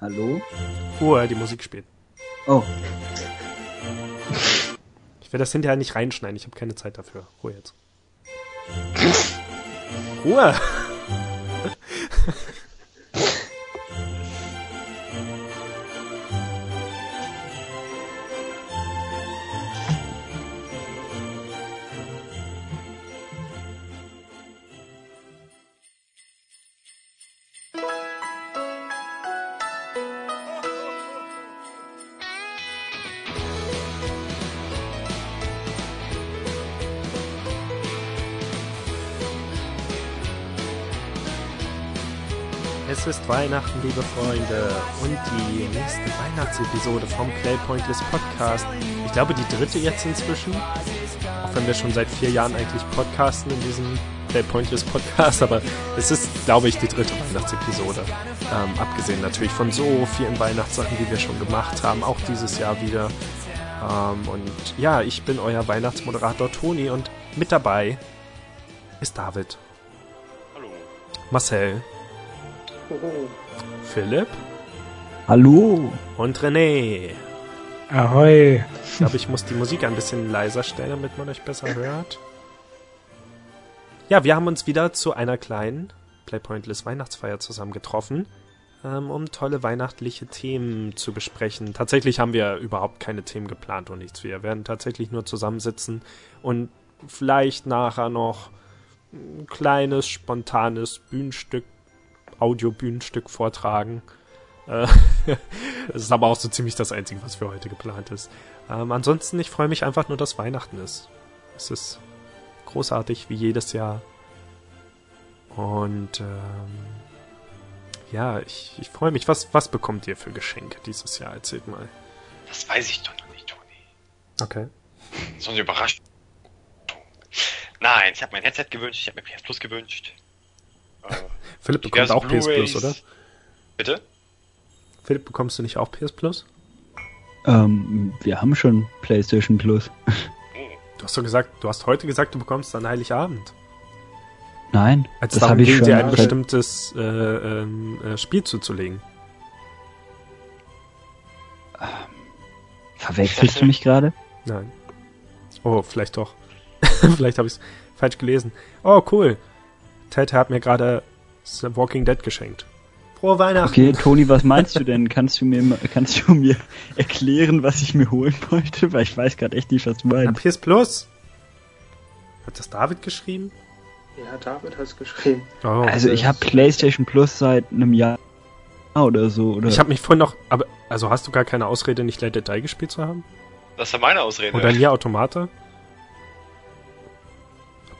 Hallo? Ruhe, die Musik spielt. Oh. Ich werde das hinterher nicht reinschneiden, ich habe keine Zeit dafür. Ruhe jetzt. Ruhe! Weihnachten, liebe Freunde, und die nächste Weihnachtsepisode vom Play Pointless Podcast. Ich glaube, die dritte jetzt inzwischen. Auch wenn wir schon seit vier Jahren eigentlich podcasten in diesem Play Pointless Podcast, aber es ist, glaube ich, die dritte Weihnachtsepisode. Ähm, abgesehen natürlich von so vielen Weihnachtssachen, die wir schon gemacht haben, auch dieses Jahr wieder. Ähm, und ja, ich bin euer Weihnachtsmoderator Toni und mit dabei ist David. Hallo. Marcel. Philipp Hallo? und René. Ahoi. Ich glaube, ich muss die Musik ein bisschen leiser stellen, damit man euch besser hört. Ja, wir haben uns wieder zu einer kleinen Playpointless Weihnachtsfeier zusammengetroffen, ähm, um tolle weihnachtliche Themen zu besprechen. Tatsächlich haben wir überhaupt keine Themen geplant und nichts. Wir werden tatsächlich nur zusammensitzen und vielleicht nachher noch ein kleines, spontanes Bühnenstück, Audiobühnenstück vortragen. Äh, Das ist aber auch so ziemlich das Einzige, was für heute geplant ist. Ähm, ansonsten, ich freue mich einfach nur, dass Weihnachten ist. Es ist großartig, wie jedes Jahr. Und ähm, ja, ich, ich freue mich. Was, was bekommt ihr für Geschenke dieses Jahr? Erzählt mal. Das weiß ich doch noch nicht, Toni. Okay. So eine Überraschung. Nein, ich habe mein Headset gewünscht, ich habe mir PS Plus gewünscht. Philipp bekommt auch PS. Plus, oder? Bitte? Philipp, bekommst du nicht auch PS Plus? Ähm, wir haben schon PlayStation Plus. Du hast doch gesagt, du hast heute gesagt, du bekommst dann Heiligabend. Nein, Als das habe ich ging, schon. dir ein bestimmtes äh, ähm, äh, Spiel zuzulegen. Verwechselst du mich gerade? Nein. Oh, vielleicht doch. vielleicht habe ich es falsch gelesen. Oh, cool. Ted hat mir gerade The Walking Dead geschenkt. Frohe Weihnachten. Okay, Toni, was meinst du denn? Kannst du mir kannst du mir erklären, was ich mir holen wollte? Weil ich weiß gerade echt nicht, was du meinst. PS Plus. Hat das David geschrieben? Ja, David hat's geschrieben. Oh, Also ich habe PlayStation Plus seit einem Jahr oder so. Oder ich habe mich vorhin noch, aber also hast du gar keine Ausrede, nicht Let It Die gespielt zu haben? Das war meine Ausrede. Oder Nier Automata?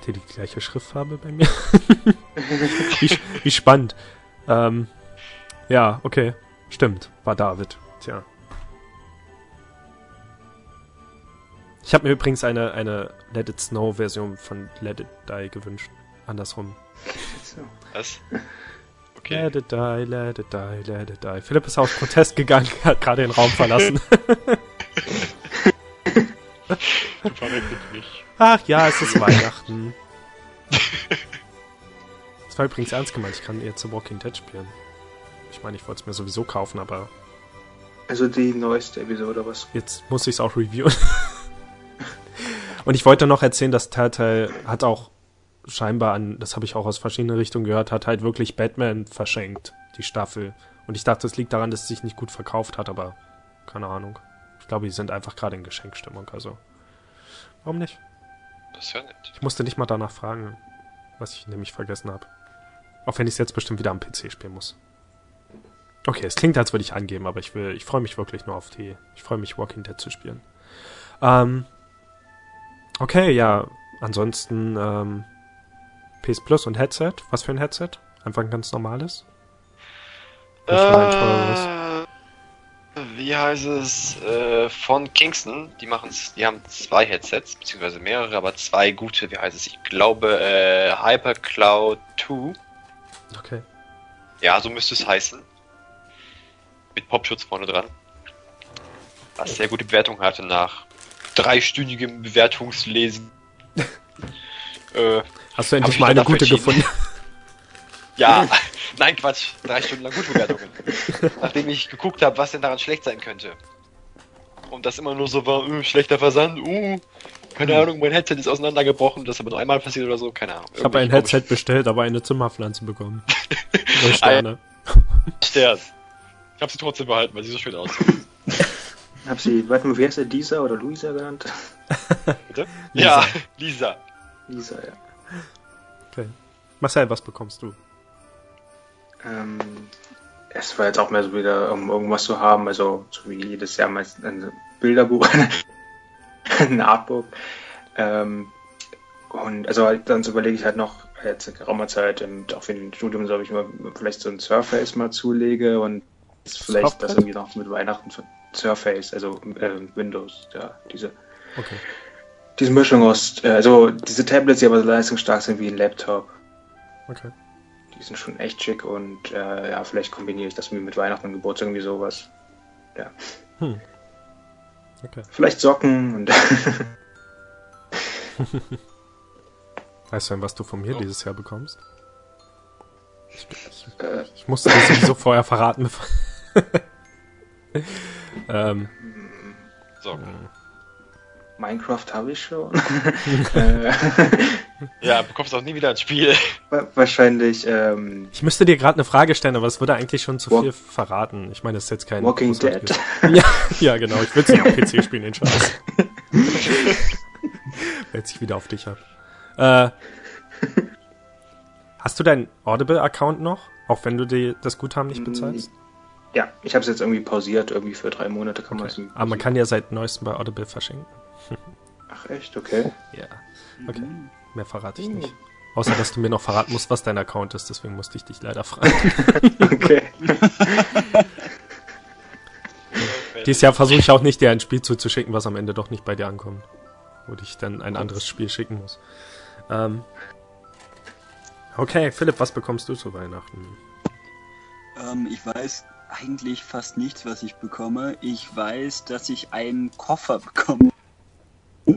Habt ihr die gleiche Schriftfarbe bei mir? wie, wie spannend. Ähm, ja, okay. Stimmt, war David. Tja. Ich habe mir übrigens eine, eine Let It Snow Version von Let It Die gewünscht. Andersrum. Was? Okay. Let it die, let it die, let it die. Philipp ist auf Protest gegangen, hat gerade den Raum verlassen. Du verwechselt mich. Ach ja, es ist Weihnachten. Das war übrigens ernst gemeint, ich kann jetzt The Walking Dead spielen. Ich meine, ich wollte es mir sowieso kaufen, aber Also die neueste Episode, was? jetzt muss ich es auch reviewen. Und ich wollte noch erzählen, dass Telltale hat auch scheinbar an, das habe ich auch aus verschiedenen Richtungen gehört, hat halt wirklich Batman verschenkt, die Staffel. Und ich dachte, es liegt daran, dass es sich nicht gut verkauft hat, aber keine Ahnung. Ich glaube, die sind einfach gerade in Geschenkstimmung, also. Warum nicht? Das ja nett. Ich musste nicht mal danach fragen, was ich nämlich vergessen habe. Auch wenn ich es jetzt bestimmt wieder am PC spielen muss. Okay, es klingt, als würde ich angeben, aber ich will, ich freue mich wirklich nur auf die. Ich freue mich, Walking Dead zu spielen. Ähm, okay, ja. Ansonsten ähm, PS Plus und Headset. Was für ein Headset? Einfach ein ganz normales? Nicht mal ein teures. Wie heißt es? Äh, von Kingston. Die machen's, die haben zwei Headsets, beziehungsweise mehrere, aber zwei gute. Wie heißt es? Ich glaube äh, HyperCloud 2. Okay. Ja, so müsste es heißen. Mit Popschutz vorne dran. Was sehr gute Bewertung hatte nach dreistündigem Bewertungslesen. äh, Hast du endlich ich mal eine gute gefunden? ja, Nein, Quatsch. Drei Stunden lang Gutbewertungen. Nachdem ich geguckt habe, was denn daran schlecht sein könnte. Und das immer nur so war, uh, schlechter Versand, uh, keine Hm. Ahnung, mein Headset ist auseinandergebrochen, das ist aber nur einmal passiert oder so, keine Ahnung. Ich habe ein Headset bestellt, aber eine Zimmerpflanze bekommen. Null Sterne. Stern. Ich habe sie trotzdem behalten, weil sie so schön aussieht. Hab sie, warte mal, wie heißt der, Lisa oder Luisa genannt? Bitte? Lisa. Ja, Lisa. Lisa, ja. Okay. Marcel, was bekommst du? Ähm, es war jetzt auch mehr so wieder, um irgendwas zu haben, also so wie jedes Jahr meist ein Bilderbuch, ein Artbook. Ähm, und also dann überlege ich halt noch jetzt in geraumer Zeit und auch für den Studium, so habe ich mal vielleicht so ein Surface mal zulege und vielleicht das Surface? irgendwie noch mit Weihnachten für Surface, also ähm, Windows, ja, diese Okay. diese Mischung aus, äh, also diese Tablets, die aber so leistungsstark sind wie ein Laptop. Okay. Die sind schon echt schick und äh, ja, vielleicht kombiniere ich das mit Weihnachten und Geburtstag irgendwie sowas. Ja. Hm. Okay. Vielleicht Socken und Weißt du denn, was du von mir Oh. dieses Jahr bekommst? Ich, ich, äh, ich musste das sowieso vorher verraten. Bevor ähm, So. Minecraft habe ich schon. äh, Ja, bekommst auch nie wieder ein Spiel. wa- wahrscheinlich ähm, ich müsste dir gerade eine Frage stellen, aber es würde eigentlich schon zu Walk- viel verraten. Ich meine, das ist jetzt kein... Walking Dead. Ja, ja, genau. Ich will es nicht auf PC spielen, den Scheiß. Wälzt sich wieder auf dich ab. Äh, hast du deinen Audible-Account noch? Auch wenn du dir das Guthaben nicht bezahlst? Ja, ich habe es jetzt irgendwie pausiert, irgendwie für drei Monate kann man es. Okay. Aber man kann ja seit neuestem bei Audible verschenken. Ach echt, okay. Ja. Okay. Mehr verrate ich nicht. Außer, dass du mir noch verraten musst, was dein Account ist. Deswegen musste ich dich leider fragen. Okay. Dieses Jahr versuche ich auch nicht, dir ein Spiel zuzuschicken, was am Ende doch nicht bei dir ankommt. Wo ich dann ein anderes Spiel schicken muss. Ähm, okay, Philipp, was bekommst du zu Weihnachten? Ähm, ich weiß eigentlich fast nichts, was ich bekomme. Ich weiß, dass ich einen Koffer bekomme.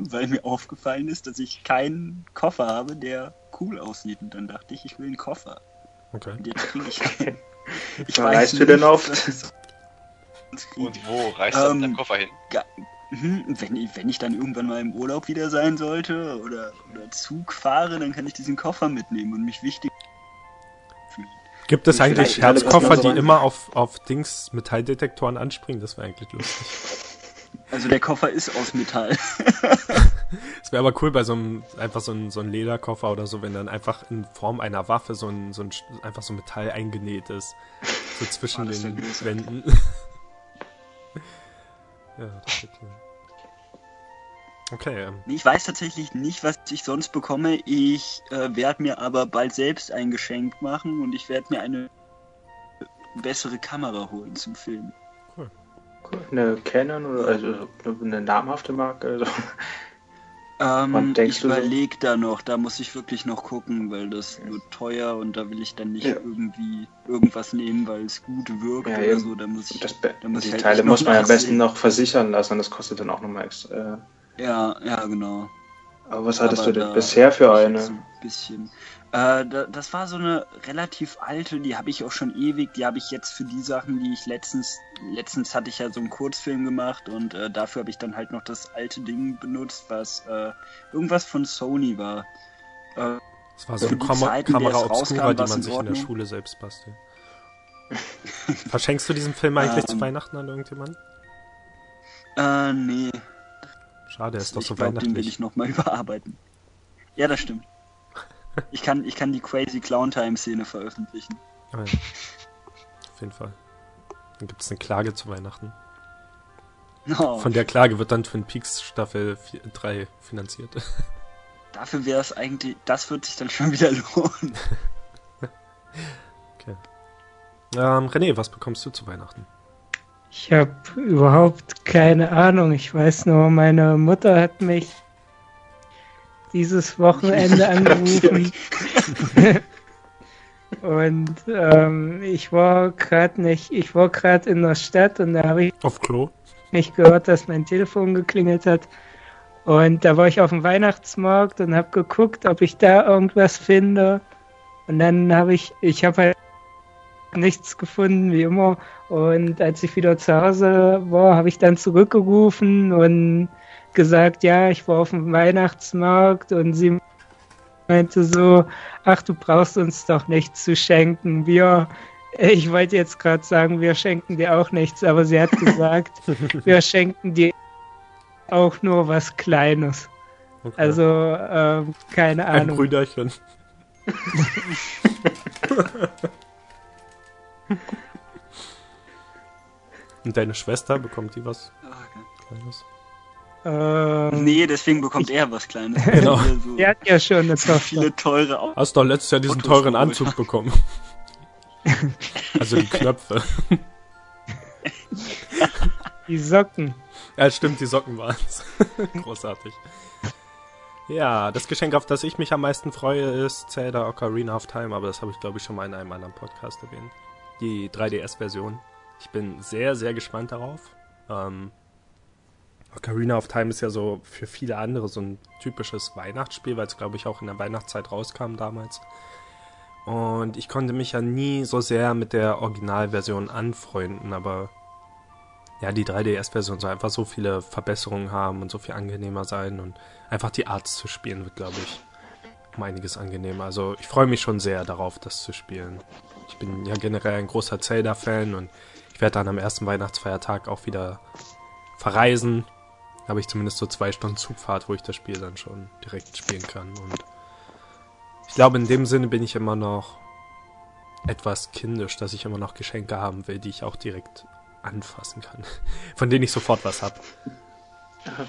Weil mir aufgefallen ist, dass ich keinen Koffer habe, der cool aussieht. Und dann dachte ich, ich will einen Koffer. Okay. Und jetzt kriege ich einen. Ich Wo reist du denn oft? Und wo reißt dann Ähm, der Koffer hin? Hm, Wenn ich, wenn ich dann irgendwann mal im Urlaub wieder sein sollte oder, oder Zug fahre, dann kann ich diesen Koffer mitnehmen und mich wichtig fühlen. Gibt es eigentlich Herzkoffer, so die immer auf, auf Dings Metalldetektoren anspringen? Das wäre eigentlich lustig. Also der Koffer ist aus Metall. Es wäre aber cool bei so einem, einfach so ein, so ein Lederkoffer oder so, wenn dann einfach in Form einer Waffe so ein, so ein, einfach so Metall eingenäht ist. So zwischen Oh, wär den. Wänden. ja, das wär cool. Okay, ähm, Ich weiß tatsächlich nicht, was ich sonst bekomme. Ich äh, werde mir aber bald selbst ein Geschenk machen und ich werde mir eine bessere Kamera holen zum Filmen. Eine Canon oder also eine namhafte Marke? Also, Ähm, ich du so? überlege da noch, da muss ich wirklich noch gucken, weil das wird teuer und da will ich dann nicht Ja. irgendwie irgendwas nehmen, weil es gut wirkt Ja, oder eben. so. Da muss ich, das, da muss die ich halt Teile muss man am besten noch versichern lassen das kostet dann auch nochmal extra. Ja, ja, genau. Aber was hattest Aber du denn bisher für eine? Ein bisschen. Äh, da, das war so eine relativ alte, die habe ich auch schon ewig. Die habe ich jetzt für die Sachen, die ich letztens, letztens hatte ich ja so einen Kurzfilm gemacht und äh, dafür habe ich dann halt noch das alte Ding benutzt, was äh, irgendwas von Sony war. Äh, es war so Für eine Kam Zeiten, Kamera Obscura, rauskam, die man sich in der. Schule selbst bastelt. Verschenkst du diesen Film eigentlich zu Ähm. Weihnachten an irgendjemanden? äh, nee. Schade, er ist doch ich so glaub, den will weihnachtlich. ich nochmal überarbeiten. Ja, das stimmt. Ich kann, ich kann die Crazy Clown Time Szene veröffentlichen. Ah, ja. Auf jeden Fall. Dann gibt es eine Klage zu Weihnachten. Oh, Von der Klage wird dann Twin Peaks Staffel 3 finanziert. dafür wäre es eigentlich, das wird sich dann schon wieder lohnen. Ähm, René, was bekommst du zu Weihnachten? Ich habe überhaupt keine Ahnung. Ich weiß nur, meine Mutter hat mich dieses Wochenende angerufen. und ähm, ich war gerade nicht, ich war gerade in der Stadt und da habe ich Auf Klo? nicht gehört, dass mein Telefon geklingelt hat. Und da war ich auf dem Weihnachtsmarkt und habe geguckt, ob ich da irgendwas finde. Und dann habe ich, ich habe halt nichts gefunden, wie immer. Und als ich wieder zu Hause war, habe ich dann zurückgerufen und gesagt, ja, ich war auf dem Weihnachtsmarkt und sie meinte so, ach, du brauchst uns doch nichts zu schenken. Wir, ich wollte jetzt gerade sagen, wir schenken dir auch nichts, aber sie hat gesagt, wir schenken dir auch nur was Kleines. Okay. Also, ähm, keine Ahnung. Ein Brüderchen. Und deine Schwester bekommt die was okay. Kleines? Ähm, nee, deswegen bekommt ich, er was Kleines. Genau. So er hat ja schon eine so viele teure Autos. Hast doch letztes Jahr diesen teuren Anzug bekommen. also die Knöpfe. Die Socken. Ja, stimmt, die Socken waren es. Großartig. Ja, das Geschenk, auf das ich mich am meisten freue, ist Zelda Ocarina of Time, aber das habe ich, glaube ich, schon mal in einem anderen Podcast erwähnt. Die 3DS-Version. Ich bin sehr, sehr gespannt darauf. Ähm, Ocarina of Time ist ja so für viele andere so ein typisches Weihnachtsspiel, weil es, glaube ich, auch in der Weihnachtszeit rauskam damals. Und ich konnte mich ja nie so sehr mit der Originalversion anfreunden, aber ja, die 3DS-Version soll einfach so viele Verbesserungen haben und so viel angenehmer sein und einfach die Art zu spielen wird, glaube ich, um einiges angenehmer. Also ich freue mich schon sehr darauf, das zu spielen. Ich bin ja generell ein großer Zelda-Fan und ich werde dann am ersten Weihnachtsfeiertag auch wieder verreisen. Habe ich zumindest so zwei Stunden Zugfahrt, wo ich das Spiel dann schon direkt spielen kann. Und ich glaube, in dem Sinne bin ich immer noch etwas kindisch, dass ich immer noch Geschenke haben will, die ich auch direkt anfassen kann. Von denen ich sofort was habe.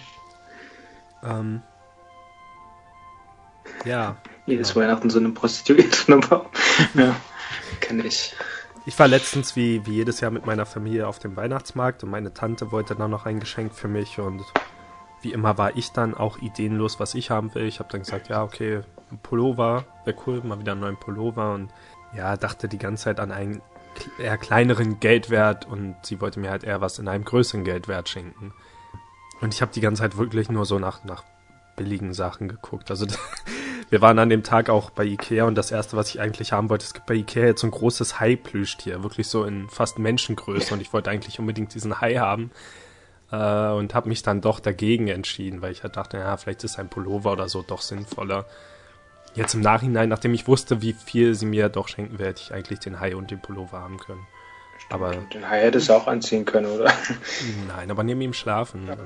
Ähm, ja. Jedes ja. Weihnachten so eine Prostituierte. ja, kenne ich. Ich war letztens wie, wie jedes Jahr mit meiner Familie auf dem Weihnachtsmarkt und meine Tante wollte dann noch ein Geschenk für mich und wie immer war ich dann auch ideenlos, was ich haben will. Ich habe dann gesagt, ja, okay, ein Pullover wäre cool, mal wieder einen neuen Pullover und ja, dachte die ganze Zeit an einen eher kleineren Geldwert und sie wollte mir halt eher was in einem größeren Geldwert schenken. Und ich habe die ganze Zeit wirklich nur so nach, nach billigen Sachen geguckt. Also wir waren an dem Tag auch bei Ikea und das erste, was ich eigentlich haben wollte, es gibt bei Ikea jetzt so ein großes Hai-Plüschtier, wirklich so in fast Menschengröße und ich wollte eigentlich unbedingt diesen Hai haben äh, und habe mich dann doch dagegen entschieden, weil ich halt dachte, ja, vielleicht ist ein Pullover oder so doch sinnvoller. Jetzt im Nachhinein, nachdem ich wusste, wie viel sie mir doch schenken, hätte ich eigentlich den Hai und den Pullover haben können. Aber den Hai hättest du auch anziehen können, oder? Nein, aber neben ihm schlafen. Ja.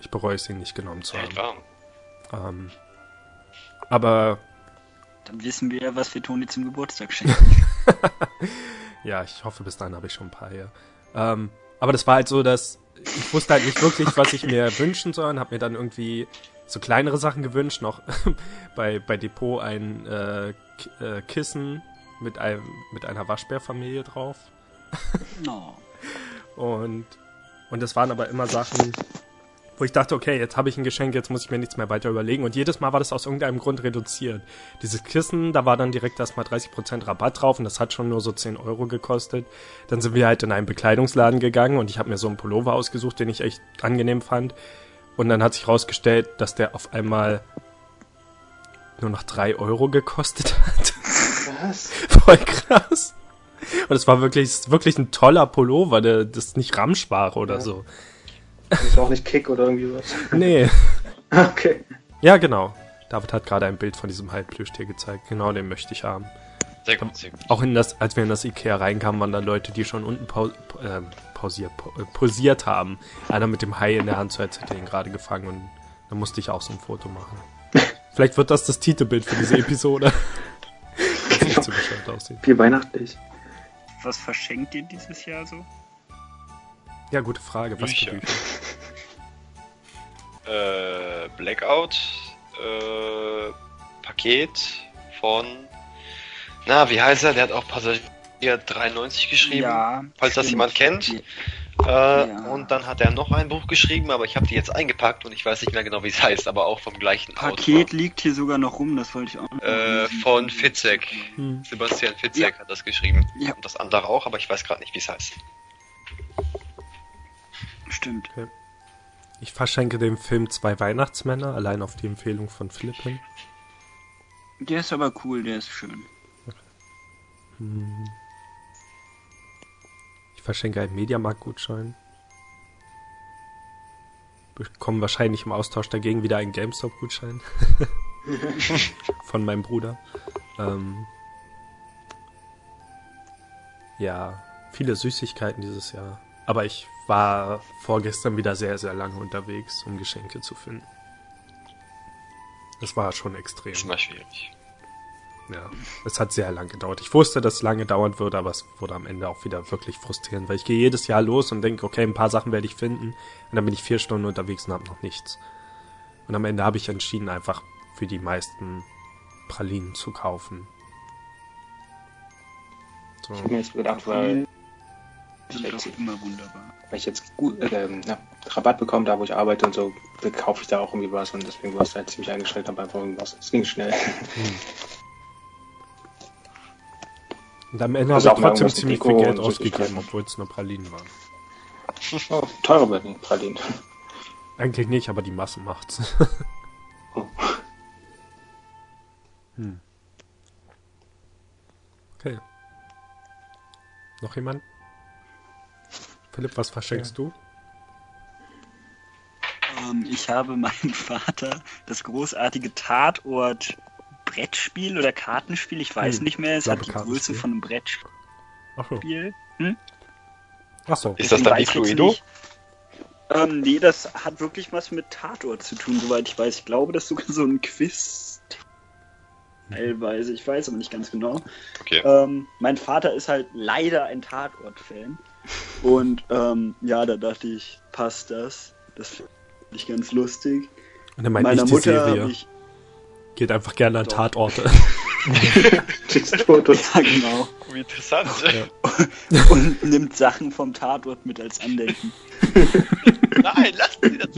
Ich bereue es, ihn nicht genommen zu haben. Ja, ähm, aber. Dann wissen wir ja, was wir Toni zum Geburtstag schenken. ja, ich hoffe, bis dahin habe ich schon ein paar hier. Ähm, aber das war halt so, dass ich wusste halt nicht wirklich, was ich mir wünschen soll und habe mir dann irgendwie so kleinere Sachen gewünscht, noch bei, bei Depot ein äh, äh, Kissen mit, einem, mit einer Waschbärfamilie drauf. no. Und, und das waren aber immer Sachen, wo ich dachte, okay, jetzt habe ich ein Geschenk, jetzt muss ich mir nichts mehr weiter überlegen. Und jedes Mal war das aus irgendeinem Grund reduziert. Dieses Kissen, da war dann direkt erstmal 30% Rabatt drauf und das hat schon nur so 10 Euro gekostet. Dann sind wir halt in einen Bekleidungsladen gegangen und ich habe mir so einen Pullover ausgesucht, den ich echt angenehm fand. Und dann hat sich rausgestellt, dass der auf einmal nur noch drei Euro gekostet hat. Was? Voll krass. Und es war wirklich, wirklich ein toller Pullover, der das ist nicht Ramschware oder ja. so. Das ist auch nicht Kick oder irgendwie was. Nee. okay. Ja, genau. David hat gerade ein Bild von diesem Halbplüschtier gezeigt. Genau, den möchte ich haben. Sehr gut, sehr gut. Auch in das, als wir in das Ikea reinkamen, waren da Leute, die schon unten pau äh, pausiert, posiert haben. Einer mit dem Hai in der Hand, so als hätte er ihn gerade gefangen und da musste ich auch so ein Foto machen. Vielleicht wird das das Titelbild für diese Episode. das nicht so bescheuert aussieht. Wie weihnachtlich. Was verschenkt ihr dieses Jahr so? Ja, gute Frage. Was Bücher. für Bücher? Äh, Blackout, äh, Paket von na, wie heißt er? Der hat auch Passagier 93 geschrieben. Ja, falls stimmt. das jemand kennt. Äh, ja. Und dann hat er noch ein Buch geschrieben, aber ich habe die jetzt eingepackt und ich weiß nicht mehr genau, wie es heißt, aber auch vom gleichen Paket Autor. liegt hier sogar noch rum, das wollte ich auch noch äh, Von Fitzek. Hm. Sebastian Fitzek ja. hat das geschrieben. Ja. Und das andere auch, aber ich weiß gerade nicht, wie es heißt. Stimmt. Okay. Ich verschenke dem Film zwei Weihnachtsmänner, allein auf die Empfehlung von Flippen. Der ist aber cool, der ist schön. Hm. verschenke einen Mediamarkt-Gutschein. Bekomme wahrscheinlich im Austausch dagegen wieder einen GameStop-Gutschein. Von meinem Bruder. Ähm, ja, viele Süßigkeiten dieses Jahr. Aber ich war vorgestern wieder sehr, sehr lange unterwegs, um Geschenke zu finden. Das war schon extrem. Das war schwierig. Ja, es hat sehr lang gedauert. Ich wusste, dass es lange dauern würde, aber es wurde am Ende auch wieder wirklich frustrierend, weil ich gehe jedes Jahr los und denke, okay, ein paar Sachen werde ich finden. Und dann bin ich vier Stunden unterwegs und habe noch nichts. Und am Ende habe ich entschieden, einfach für die meisten Pralinen zu kaufen. So. Ich habe mir jetzt gedacht, weil ich jetzt, immer wunderbar. Weil ich jetzt gut, äh, na, Rabatt bekomme, da wo ich arbeite und so, kaufe ich da auch irgendwie was und deswegen war es halt ziemlich eingeschränkt, aber einfach irgendwas. Es ging schnell. Hm. Und am Ende also habe ich trotzdem ziemlich viel Geld ausgegeben, obwohl es nur Pralinen waren. Oh, teure werden Pralinen. Eigentlich nicht, aber die Masse macht's. oh. hm. Okay. Noch jemand? Philipp, was verschenkst ja. du? Ähm, ich habe meinem Vater das großartige Tatort Brettspiel oder Kartenspiel, ich weiß hm, nicht mehr. Es hat die Größe von einem Brettspiel. Ach so. Hm? Ach so. Ist das dann die Fluido? Ähm, nee, das hat wirklich was mit Tatort zu tun, soweit ich weiß. Ich glaube, das ist sogar so ein Quiz. Teilweise, ich weiß aber nicht ganz genau. Okay. Ähm, mein Vater ist halt leider ein Tatort-Fan. Und ähm, ja, da dachte ich, passt das. Das finde ich ganz lustig. Und dann meinte Meiner ich die Mutter Serie. Ich, Geht einfach gerne an Doch. Tatorte. ja, genau. Wie interessant. Ja. Und nimmt Sachen vom Tatort mit als Andenken. Nein, lass sie das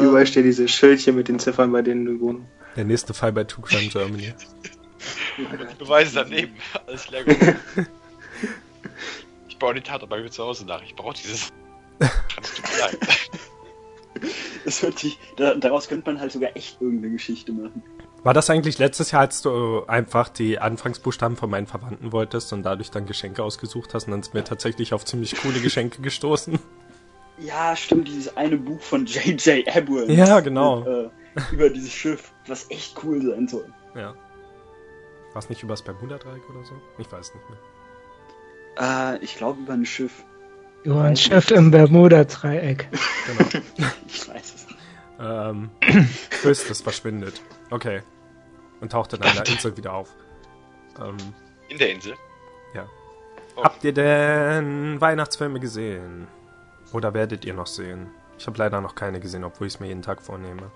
Überall steht diese Schildchen mit den Ziffern, bei denen du wohnst. Der nächste Fall bei Two Crime Germany. Weißt daneben. Alles leer Ich baue die Tatort bei mir zu Hause nach. Ich brauche dieses. Kannst du bleiben. Das hört sich, da, daraus könnte man halt sogar echt irgendeine Geschichte machen. War das eigentlich letztes Jahr, als du einfach die Anfangsbuchstaben von meinen Verwandten wolltest und dadurch dann Geschenke ausgesucht hast und dann sind wir tatsächlich auf ziemlich coole Geschenke gestoßen? Ja, stimmt, dieses eine Buch von J.J. Abrams. Ja, genau. Mit, äh, über dieses Schiff, was echt cool sein soll. Ja. War es nicht über das Bermuda-Dreieck oder so? Ich weiß nicht mehr. Äh, ich glaube über ein Schiff. Über ein Schiff im Bermuda-Dreieck. Genau. ich weiß es nicht. Ähm, Chris, das verschwindet. Okay. Und taucht dann an der Insel wieder auf. Ähm, In der Insel? Ja. Oh. Habt ihr denn Weihnachtsfilme gesehen? Oder werdet ihr noch sehen? Ich habe leider noch keine gesehen, obwohl ich es mir jeden Tag vornehme.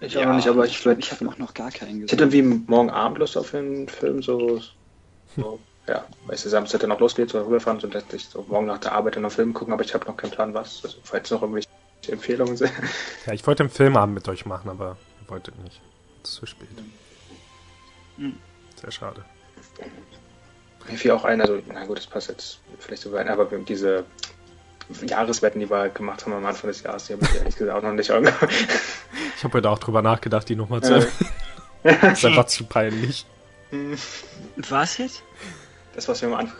Ich ja, auch noch nicht, aber ich, ich habe noch, noch gar keinen gesehen. Ich hätte irgendwie morgen Abend Lust auf einen Film, so, so ja, weißt du, Samstag dann noch losgeht, so rüberfahren und letztlich so morgen nach der Arbeit dann einen Film gucken, aber ich habe noch keinen Plan, was. Also, falls noch irgendwelche Empfehlungen sind. Ja, ich wollte einen Filmabend mit euch machen, aber ihr wolltet nicht. Zu spät. Hm. Sehr schade. Mir fiel auch ein, also, na gut, das passt jetzt vielleicht so weit, aber diese Jahreswetten, die wir halt gemacht haben am Anfang des Jahres, die habe ich ehrlich gesagt auch noch nicht angehört. Ich habe heute auch drüber nachgedacht, die nochmal zu erwähnen. das ist einfach zu peinlich. Was jetzt? das, was wir am Anfang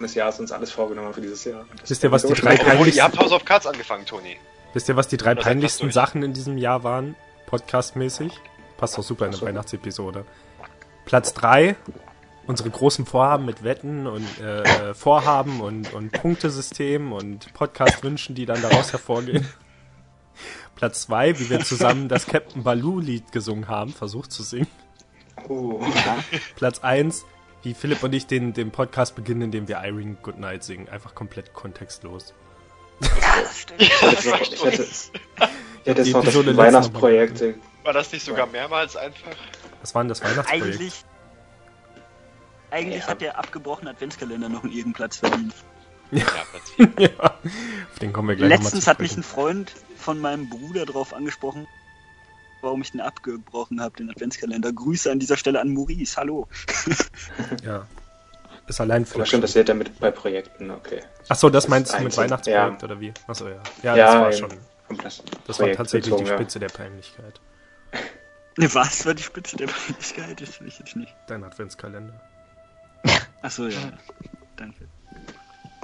des Jahres uns alles vorgenommen haben für dieses Jahr. Das Wisst ihr, was die drei peinlichsten... Ihr habt House of Cards angefangen, Toni. Wisst ihr, was die drei peinlichsten Sachen in diesem Jahr waren? Podcastmäßig? Passt doch super in eine so. Weihnachtsepisode. Platz 3, unsere großen Vorhaben mit Wetten und äh, Vorhaben und, und Punktesystem und Podcast-Wünschen, die dann daraus hervorgehen. Platz 2, wie wir zusammen das Captain Baloo-Lied gesungen haben, versucht zu singen. Oh. Platz 1, wie Philipp und ich den, den Podcast beginnen, indem wir Irene Goodnight singen. Einfach komplett kontextlos. Ja, das stimmt. Ich hätte, ich hätte jetzt noch das Weihnachtsprojekt. War das nicht sogar mehrmals einfach? Was war denn das Weihnachtsprojekt? Eigentlich, eigentlich ja. hat der abgebrochene Adventskalender noch einen Ehrenplatz verdient. Ja, Platz 4. ja. Auf den kommen wir gleich Letztens hat mich ein Freund von meinem Bruder drauf angesprochen, warum ich den abgebrochen habe, den Adventskalender. Grüße an dieser Stelle an Maurice, hallo. ja. Ist allein für. Aber stimmt, das wird ja mit bei Projekten, okay. Achso, das, das meinst du mit Weihnachtsprojekt ja. oder wie? Achso, ja. Ja, ja das war schon. Das, das war tatsächlich die Spitze ja. der Peinlichkeit. Ne, was war die Spitze der Peinlichkeit? Das will ich jetzt nicht. Dein Adventskalender. Achso, ja. Danke.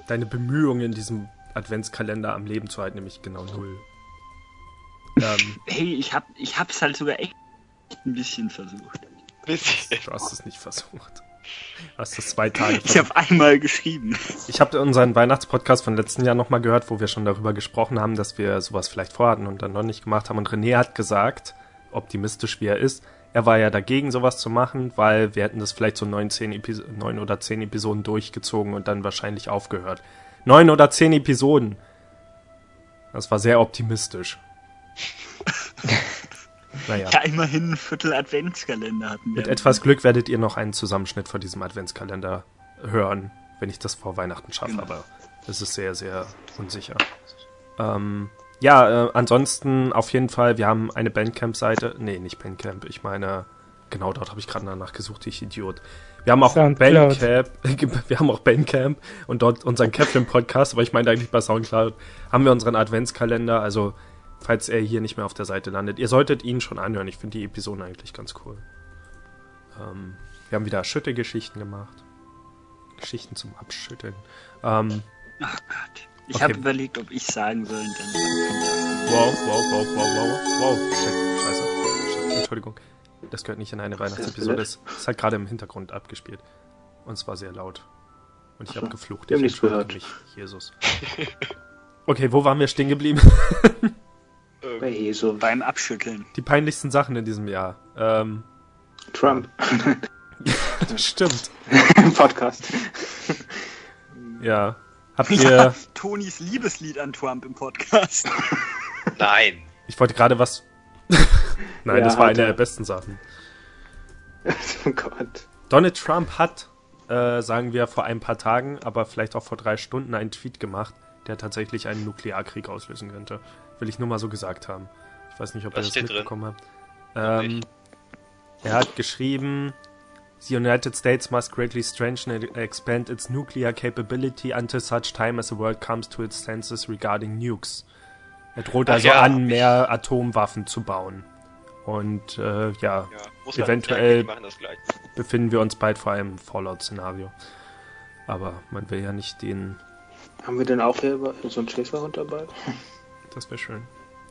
Deine Bemühungen in diesem Adventskalender am Leben zu halten, nämlich genau null. Ähm, hey, ich hab, ich hab's halt sogar echt ein bisschen versucht. Du hast es nicht versucht. Hast du zwei Tage. Ich habe einmal geschrieben. Ich habe unseren Weihnachtspodcast von letzten Jahr nochmal gehört, wo wir schon darüber gesprochen haben, dass wir sowas vielleicht vorhatten und dann noch nicht gemacht haben. Und René hat gesagt, optimistisch wie er ist, er war ja dagegen, sowas zu machen, weil wir hätten das vielleicht so neun, zehn neun oder zehn Episoden durchgezogen und dann wahrscheinlich aufgehört. Neun oder zehn Episoden. Das war sehr optimistisch. naja. Ja, immerhin ein Viertel Adventskalender hatten wir. Mit etwas Glück werdet ihr noch einen Zusammenschnitt von diesem Adventskalender hören, wenn ich das vor Weihnachten schaffe, genau. aber es ist sehr, sehr unsicher. Ähm, ja, äh, ansonsten auf jeden Fall, wir haben eine Bandcamp-Seite. Nee, nicht Bandcamp, ich meine, genau dort habe ich gerade danach gesucht, ich Idiot. Wir haben auch Bandcamp, wir haben auch Bandcamp und dort unseren Captain Podcast, aber ich meine eigentlich bei Soundcloud haben wir unseren Adventskalender, also falls er hier nicht mehr auf der Seite landet. Ihr solltet ihn schon anhören, ich finde die Episoden eigentlich ganz cool. Ähm, wir haben wieder Schüttelgeschichten gemacht. Geschichten zum Abschütteln. Ähm, Ach Gott. Ich okay. habe überlegt, ob ich sagen soll. Dann wow, wow, wow, wow, wow, wow. Shit, scheiße. Entschuldigung. Das gehört nicht in eine Weihnachtsepisode. Das ist halt gerade im Hintergrund abgespielt. Und es war sehr laut. Und ich habe geflucht. Ich habe nichts gehört. Mich. Jesus. Okay, wo waren wir stehen geblieben? Bei Jesus. Beim Abschütteln. Die peinlichsten Sachen in diesem Jahr. Ähm, Trump. das stimmt. Podcast. Ja. Habt ihr. Ja, Tonys Liebeslied an Trump im Podcast. Nein. Ich wollte gerade was. Nein, ja, das war eine der besten Sachen. oh Gott. Donald Trump hat, äh, sagen wir, vor ein paar Tagen, aber vielleicht auch vor drei Stunden einen Tweet gemacht, der tatsächlich einen Nuklearkrieg auslösen könnte. Will ich nur mal so gesagt haben. Ich weiß nicht, ob Was ihr das mitbekommen habt. Ähm, er hat geschrieben, The United States must greatly strengthen and expand its nuclear capability until such time as the world comes to its senses regarding nukes. Er droht Ach also ja, an, mehr Atomwaffen zu bauen. Und äh, ja, ja eventuell befinden wir uns bald vor einem Fallout-Szenario. Aber man will ja nicht den. Haben wir denn auch hier so einen Schäferhund dabei? Das wäre schön.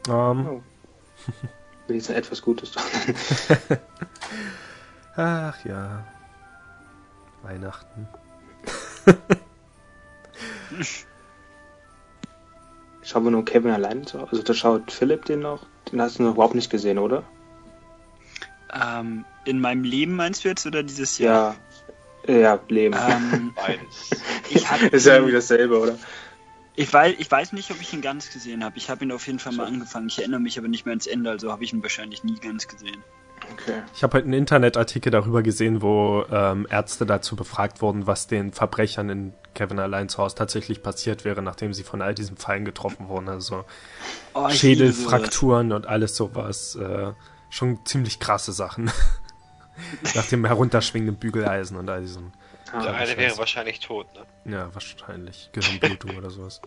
Um, oh. Wenigstens etwas Gutes. Ach ja. Weihnachten. Schauen wir nur Kevin allein zu Also da schaut Philipp den noch. Den hast du noch überhaupt nicht gesehen, oder? Ähm, in meinem Leben meinst du jetzt oder dieses Jahr? Ja, ja Leben. Ähm, Beides. ist ja irgendwie dasselbe, oder? Ich weiß, ich weiß nicht, ob ich ihn ganz gesehen habe. Ich habe ihn auf jeden Fall mal angefangen. Ich erinnere mich aber nicht mehr ans Ende, also habe ich ihn wahrscheinlich nie ganz gesehen. Okay. Ich habe heute einen Internetartikel darüber gesehen, wo ähm, Ärzte dazu befragt wurden, was den Verbrechern in Kevin allein zu Hause tatsächlich passiert wäre, nachdem sie von all diesen Fallen getroffen wurden. Also oh, Schädelfrakturen und alles sowas. Äh, schon ziemlich krasse Sachen. Nach dem herunterschwingenden Bügeleisen und all diesen. Ah, der eine wäre wahrscheinlich tot, ne? Ja, wahrscheinlich. Gehirnblutung oder sowas.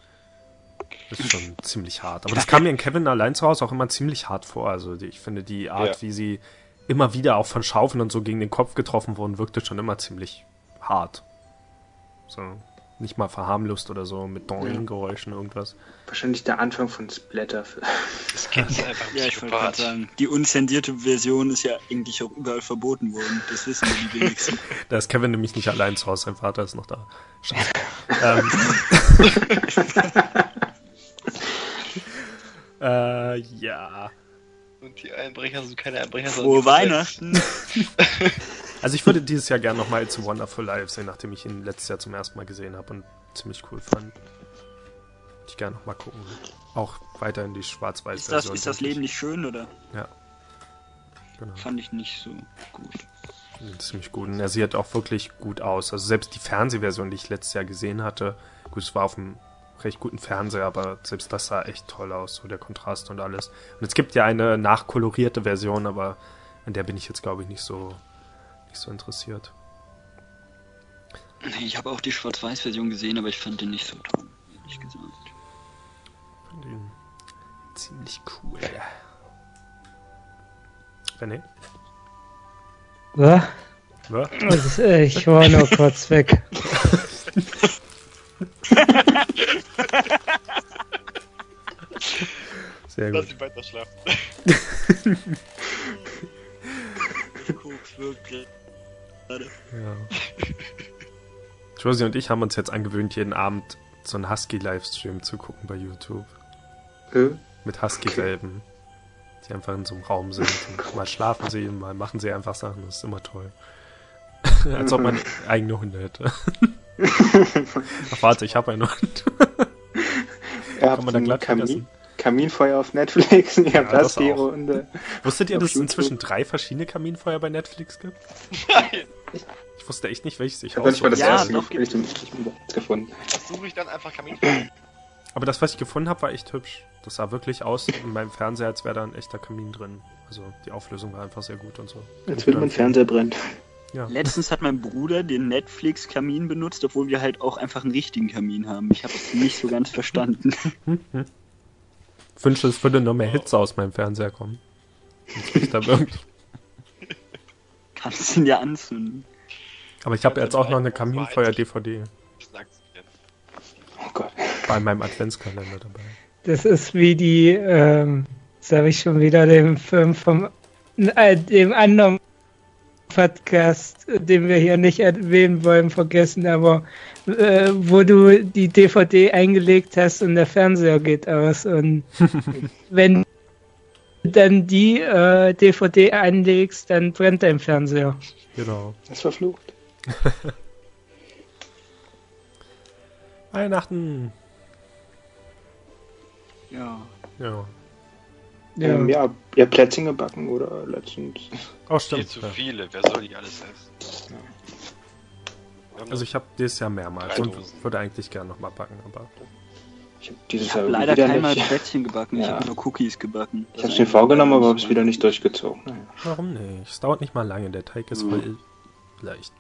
Das ist schon ziemlich hart. Aber das kam mir in Kevin allein zu Hause auch immer ziemlich hart vor. Also ich finde die Art, ja. wie sie immer wieder auch von Schaufeln und so gegen den Kopf getroffen wurden, wirkte schon immer ziemlich hart. So, nicht mal verharmlost oder so mit Doing-Geräuschen irgendwas. Wahrscheinlich der Anfang von Splatter. Das Kind einfach Ja, ich wollte gerade sagen, die unzensierte Version ist ja eigentlich auch überall verboten worden. Das wissen wir die wenigsten. da ist Kevin nämlich nicht allein zu Hause, sein Vater ist noch da. Scheiße. ähm. äh, ja. Und die Einbrecher sind keine Einbrecher, sondern. Frohe Weihnachten! also, ich würde dieses Jahr gerne nochmal zu Wonderful Life sehen, nachdem ich ihn letztes Jahr zum ersten Mal gesehen habe und ziemlich cool fand. Würde ich gerne nochmal gucken. Auch weiterhin die Schwarz-Weiß-Version. Ist das, ist das Leben nicht schön, oder? Ja. Genau. Fand ich nicht so gut. Ziemlich gut. Und er sieht auch wirklich gut aus. Also selbst die Fernsehversion, die ich letztes Jahr gesehen hatte, gut, es war auf dem recht guten Fernseher, aber selbst das sah echt toll aus, so der Kontrast und alles. Und es gibt ja eine nachkolorierte Version, aber an der bin ich jetzt, glaube ich, nicht so, nicht so interessiert. Ich habe auch die Schwarz-Weiß-Version gesehen, aber ich fand den nicht so toll, ehrlich gesagt. Ich fand den ziemlich cool. René? Ja? Also, ich war nur kurz weg. Sehr gut. Lass ihn weiter schlafen. Koks wirkt gerade. Ja. Josie und ich haben uns jetzt angewöhnt, jeden Abend so einen Husky-Livestream zu gucken bei YouTube. Äh? Mit Husky-Welpen. Die einfach in so einem Raum sind. Und mal schlafen sie, mal machen sie einfach Sachen. Das ist immer toll. Als ob man eigene Hunde hätte. Ach, warte, ich habe einen Hund. Ihr habt man da ein glatt Kamin, vergessen. Kaminfeuer auf Netflix, ihr habt das das die. Runde. Wusstet ihr, dass es inzwischen drei verschiedene Kaminfeuer bei Netflix gibt? Nein, Ich wusste echt nicht, welches ich Ich habe nicht mal das Ja, erste doch, ge- ich, ich, ich, gefunden. das suche ich dann einfach Kaminfeuer. Aber das, was ich gefunden habe, war echt hübsch. Das sah wirklich aus in meinem Fernseher, als wäre da ein echter Kamin drin. Also die Auflösung war einfach sehr gut und so. Als würde mein Fernseher brennen. Ja. Letztens hat mein Bruder den Netflix-Kamin benutzt, obwohl wir halt auch einfach einen richtigen Kamin haben. Ich habe es nicht so ganz verstanden. Ich wünschte, es würde noch mehr Hitze aus meinem Fernseher kommen. Da. Kannst ihn ja anzünden. Aber ich habe jetzt auch noch eine Kaminfeuer-DVD Oh Gott. bei meinem Adventskalender dabei. Das ist wie die, ähm, jetzt habe ich schon wieder den Film vom, äh, dem anderen Podcast, den wir hier nicht erwähnen wollen, vergessen, aber äh, wo du die DVD eingelegt hast und der Fernseher geht aus und wenn du dann die äh, DVD einlegst, dann brennt dein Fernseher. Genau. Das ist verflucht. Weihnachten. Ja. Ja. Ja. Ähm, ja, habt Plätzchen gebacken oder letztens. Oh, Viel stimmt. zu Ja. viele, wer soll die alles essen? Haben Also ich habe dieses Jahr mehrmals und würde eigentlich gerne nochmal backen, aber Ich habe dieses Ich Jahr leider keinmal nicht. Plätzchen gebacken, ich Ja. habe nur Cookies gebacken. Ich habe es mir vorgenommen, aber habe es wieder nicht durchgezogen. Naja. warum nicht? Es dauert nicht mal lange, der Teig ist Mhm. voll leicht.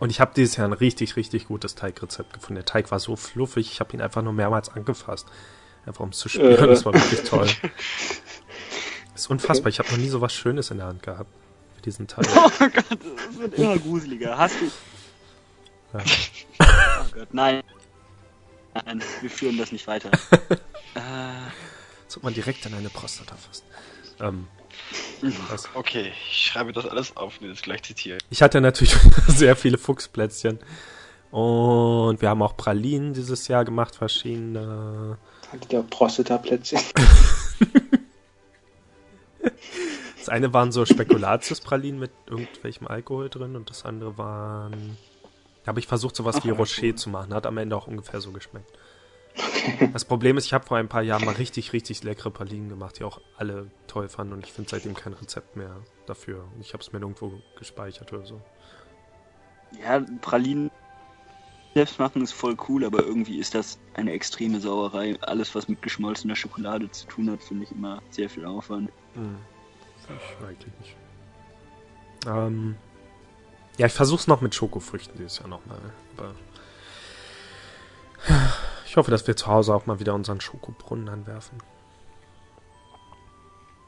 Und ich habe dieses Jahr ein richtig, richtig gutes Teigrezept gefunden. Der Teig war so fluffig, ich habe ihn einfach nur mehrmals angefasst. Einfach um es zu spüren, Äh. das war wirklich toll. Das ist unfassbar, ich habe noch nie so was Schönes in der Hand gehabt. Für diesen Teig. Oh Gott, das wird immer gruseliger. Hast du. Ja. Oh Gott, nein. Nein, wir führen das nicht weiter. äh, ob man direkt in eine Prostata fasst. Ähm, was? Okay, ich schreibe das alles auf und das gleich zitieren. Ich hatte natürlich sehr viele Fuchsplätzchen. Und wir haben auch Pralinen dieses Jahr gemacht, verschiedene. Ihr auch Prostata-Plätzchen? Das eine waren so Spekulatius-Pralinen mit irgendwelchem Alkohol drin und das andere waren. Da habe ich versucht, sowas Ach, wie Rocher Alkohol. zu machen. Hat am Ende auch ungefähr so geschmeckt. Das Problem ist, ich habe vor ein paar Jahren mal richtig, richtig leckere Pralinen gemacht, die auch alle toll fanden und ich finde seitdem kein Rezept mehr dafür. Ich habe es mir nirgendwo gespeichert oder so. ja, Pralinen selbst machen ist voll cool, aber irgendwie ist das eine extreme Sauerei. Alles, was mit geschmolzener Schokolade zu tun hat, finde ich immer sehr viel Aufwand. Hm. Ich eigentlich nicht. Ähm, ja, ich versuch's noch mit Schokofrüchten dieses Jahr nochmal. Aber ich hoffe, dass wir zu Hause auch mal wieder unseren Schokobrunnen anwerfen.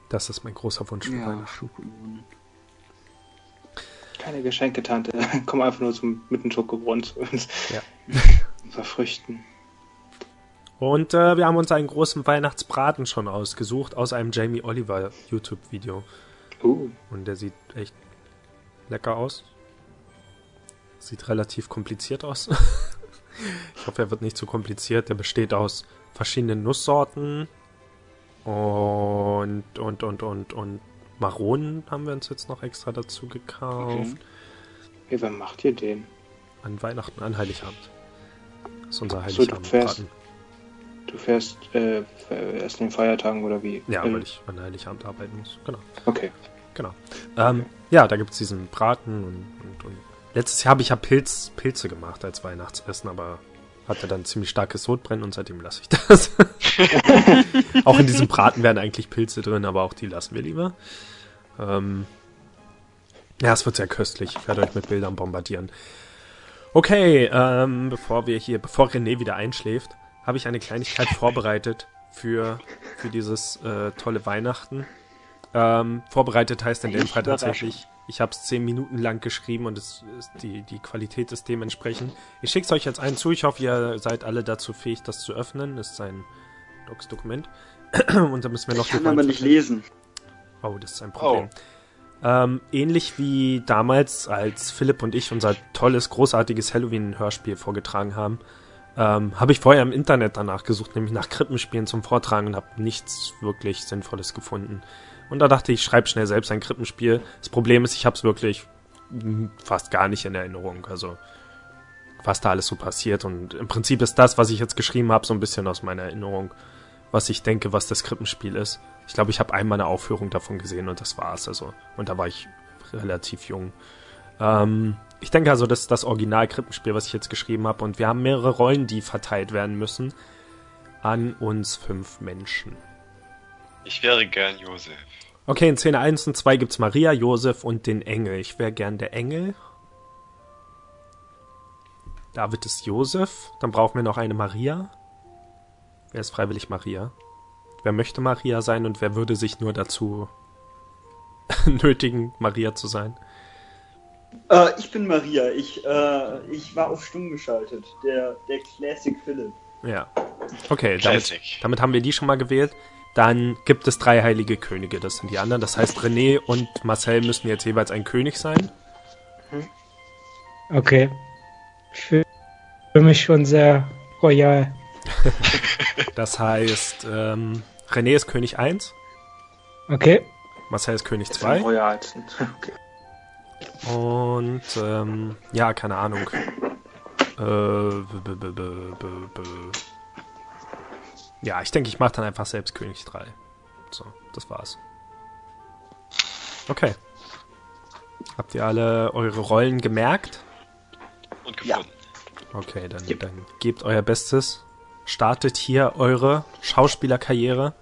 Das ist mein großer Wunsch für Ja, Weihnachten. Schokobrunnen. Keine Geschenke, Tante. Komm einfach nur zum, mit dem Schokobrunnen zu uns. Ja. Verfrüchten. Und äh, wir haben uns einen großen Weihnachtsbraten schon ausgesucht aus einem Jamie Oliver YouTube-Video. Uh, Und der sieht echt lecker aus. Sieht relativ kompliziert aus. ich hoffe, er wird nicht zu kompliziert. Der besteht aus verschiedenen Nusssorten und und und und und Maronen haben wir uns jetzt noch extra dazu gekauft. hey, wann macht ihr den? An Weihnachten, an Heiligabend. Das ist unser Ach so, du Heiligabendbraten. Du fährst äh, erst in den Feiertagen oder wie? Ja, äh, weil ich an Heiligabend arbeiten muss. Genau. Okay. Genau. Ähm, ja, da gibt's diesen Braten und, und, und letztes Jahr habe ich ja Pilz, Pilze gemacht als Weihnachtsessen, aber hatte dann ziemlich starkes Sodbrennen und seitdem lasse ich das. auch in diesem Braten wären eigentlich Pilze drin, aber auch die lassen wir lieber. Ähm, ja, es wird sehr köstlich. Ich werde euch mit Bildern bombardieren. Okay, ähm, bevor wir hier, bevor René wieder einschläft, habe ich eine Kleinigkeit vorbereitet für, für dieses äh, tolle Weihnachten. Ähm, vorbereitet heißt in dem Fall tatsächlich Ich habe es zehn Minuten lang geschrieben und es ist die, die Qualität ist dementsprechend. Ich schicke es euch jetzt einen zu. Ich hoffe, ihr seid alle dazu fähig, das zu öffnen. Das ist ein Docs-Dokument. und da müssen wir noch. Ich kann aber nicht lesen. Oh, das ist ein Problem. Oh. Ähm, ähnlich wie damals, als Philipp und ich unser tolles, großartiges Halloween-Hörspiel vorgetragen haben, ähm, habe ich vorher im Internet danach gesucht, nämlich nach Krippenspielen zum Vortragen und habe nichts wirklich Sinnvolles gefunden. Und da dachte ich, ich schreibe schnell selbst ein Krippenspiel. Das Problem ist, ich habe es wirklich fast gar nicht in Erinnerung. Also was da alles so passiert. Und im Prinzip ist das, was ich jetzt geschrieben habe, so ein bisschen aus meiner Erinnerung, was ich denke, was das Krippenspiel ist. Ich glaube, ich habe einmal eine Aufführung davon gesehen und das war's. Also, und da war ich relativ jung. Ähm, ich denke also, das ist das Original-Krippenspiel, was ich jetzt geschrieben habe. Und wir haben mehrere Rollen, die verteilt werden müssen an uns fünf Menschen. Ich wäre gern Josef. Okay, in Szene 1 und 2 gibt's Maria, Josef und den Engel. Ich wäre gern der Engel. David ist Josef. Dann brauchen wir noch eine Maria. Wer ist freiwillig Maria? Wer möchte Maria sein und wer würde sich nur dazu nötigen, Maria zu sein? Äh, ich bin Maria. Ich, äh, ich war auf Stumm geschaltet. Der, der Classic Philipp. Ja. Okay, damit, damit haben wir die schon mal gewählt. Dann gibt es drei heilige Könige, das sind die anderen. Das heißt, René und Marcel müssen jetzt jeweils ein König sein. Okay. Für, für mich schon sehr royal. das heißt, ähm, René ist König 1. Okay. Marcel ist König 2. Royalsten. Okay. Und ähm, ja, keine Ahnung. Äh, ja, ich denke, ich mache dann einfach selbst König 3. So, das war's. Okay. Habt ihr alle eure Rollen gemerkt? Und gefunden. Ja. Okay, dann, yep. dann gebt euer Bestes. Startet hier eure Schauspielerkarriere.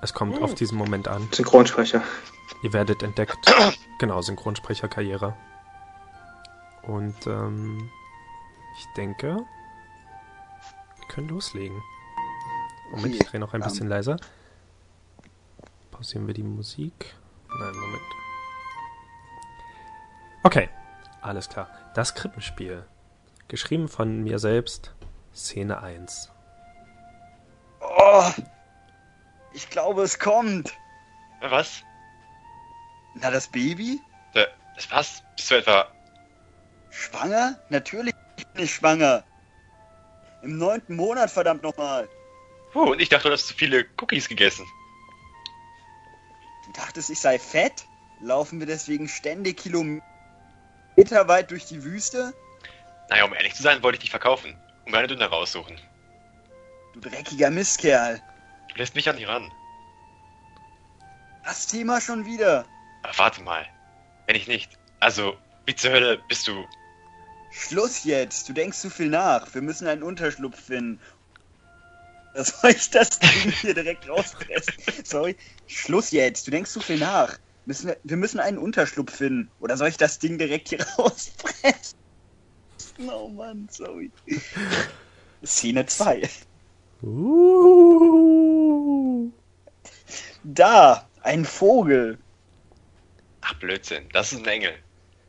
Es kommt hm. auf diesen Moment an. Synchronsprecher. Ihr werdet entdeckt. genau, Synchronsprecherkarriere. Und ähm, ich denke, wir können loslegen. Moment, ich drehe noch ein um. bisschen leiser. Pausieren wir die Musik. Nein, Moment. Okay, alles klar. Das Krippenspiel. Geschrieben von mir selbst. Szene 1. Oh! Ich glaube, es kommt. Was? Na, das Baby? Äh, was? Bist du etwa. Schwanger? Natürlich bin ich schwanger. Im neunten Monat, verdammt nochmal. Oh, und ich dachte, du hast zu viele Cookies gegessen. Du dachtest, ich sei fett? Laufen wir deswegen ständig Kilometer weit durch die Wüste? Naja, um ehrlich zu sein, wollte ich dich verkaufen und meine Dünner raussuchen. Du dreckiger Mistkerl. Du lässt mich an die ran. Das Thema schon wieder. Aber warte mal. Wenn ich nicht. Also, wie zur Hölle bist du. Schluss jetzt. Du denkst zu viel nach. Wir müssen einen Unterschlupf finden soll ich das Ding hier direkt rauspressen? Sorry. Schluss jetzt. Du denkst zu viel nach. Müssen wir, wir müssen einen Unterschlupf finden. Oder soll ich das Ding direkt hier rauspressen? Oh Mann, sorry. Szene 2. Uh. Da, ein Vogel. Ach Blödsinn, das ist ein Engel.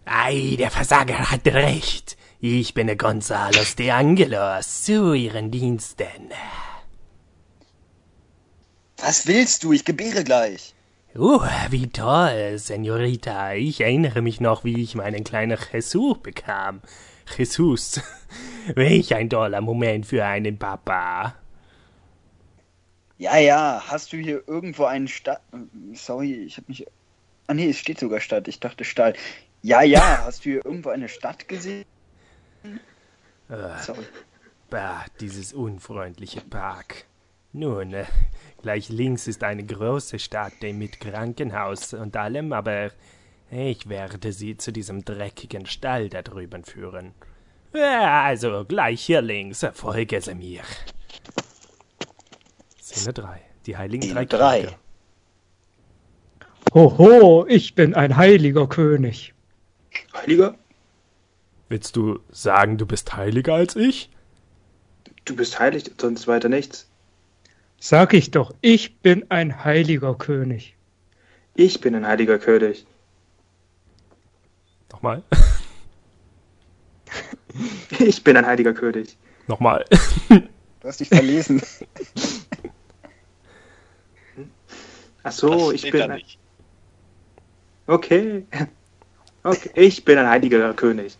Ei, der Versager hat recht. Ich bin der Gonzalos de Angelos, zu Ihren Diensten. Was willst du? Ich gebäre gleich. Oh, wie toll, Senorita. Ich erinnere mich noch, wie ich meinen kleinen Jesus bekam. Jesus. Welch ein toller Moment für einen Papa. Ja, ja. Hast du hier irgendwo einen Stadt... Sorry, ich hab mich... Ah, nee, es steht sogar Stadt. Ich dachte Stall. Ja, ja. Hast du hier irgendwo eine Stadt gesehen? Uh, Sorry. Bah, dieses unfreundliche Park. Nun, äh, Gleich links ist eine große Stadt mit Krankenhaus und allem, aber ich werde Sie zu diesem dreckigen Stall da drüben führen. Ja, also gleich hier links, folge Sie mir. Szene 3. Die heiligen drei Könige. Hoho, ich bin ein heiliger König. Heiliger? Willst du sagen, du bist heiliger als ich? Du bist heilig, sonst weiter nichts. Sag ich doch, ich bin ein heiliger König. Ich bin ein heiliger König. Nochmal. Ich bin ein heiliger König. Nochmal. Du hast dich verlesen. Ach so, ich bin. Ein... Okay. Okay, ich bin ein heiliger König.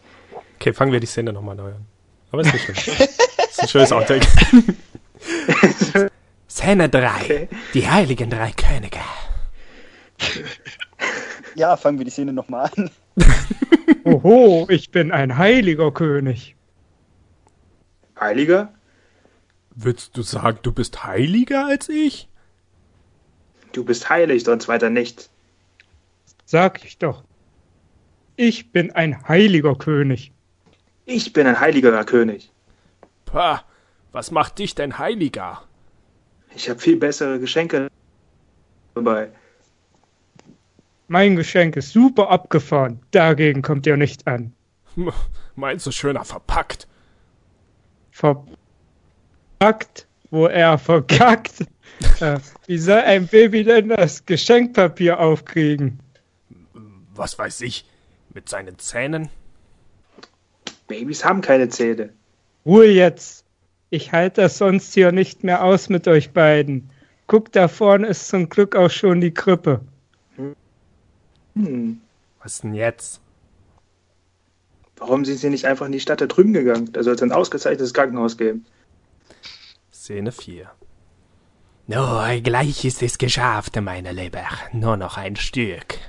Okay, fangen wir die Szene nochmal neu an. Aber ist nicht schön. ist ein schönes Outtake. Szene 3. Okay. Die heiligen drei Könige. Ja, fangen wir die Szene nochmal an. Oho, ich bin ein heiliger König. Heiliger? Willst du sagen, du bist heiliger als ich? Du bist heilig, sonst weiter nicht. Sag ich doch. Ich bin ein heiliger König. Ich bin ein heiligerer König. Pah, was macht dich denn heiliger? Ich habe viel bessere Geschenke dabei. Mein Geschenk ist super abgefahren. Dagegen kommt ihr nicht an. Meinst du schöner verpackt? Verpackt, wo er verkackt. äh, wie soll ein Baby denn das Geschenkpapier aufkriegen? Was weiß ich, mit seinen Zähnen? Babys haben keine Zähne. Ruhe jetzt. Ich halte das sonst hier nicht mehr aus mit euch beiden. Guck, da vorne ist zum Glück auch schon die Krippe. Hm. Was denn jetzt? Warum sind Sie nicht einfach in die Stadt da drüben gegangen? Da soll es ein ausgezeichnetes Krankenhaus geben. Szene 4. No, gleich ist es geschafft, meine Lieber. Nur noch ein Stück.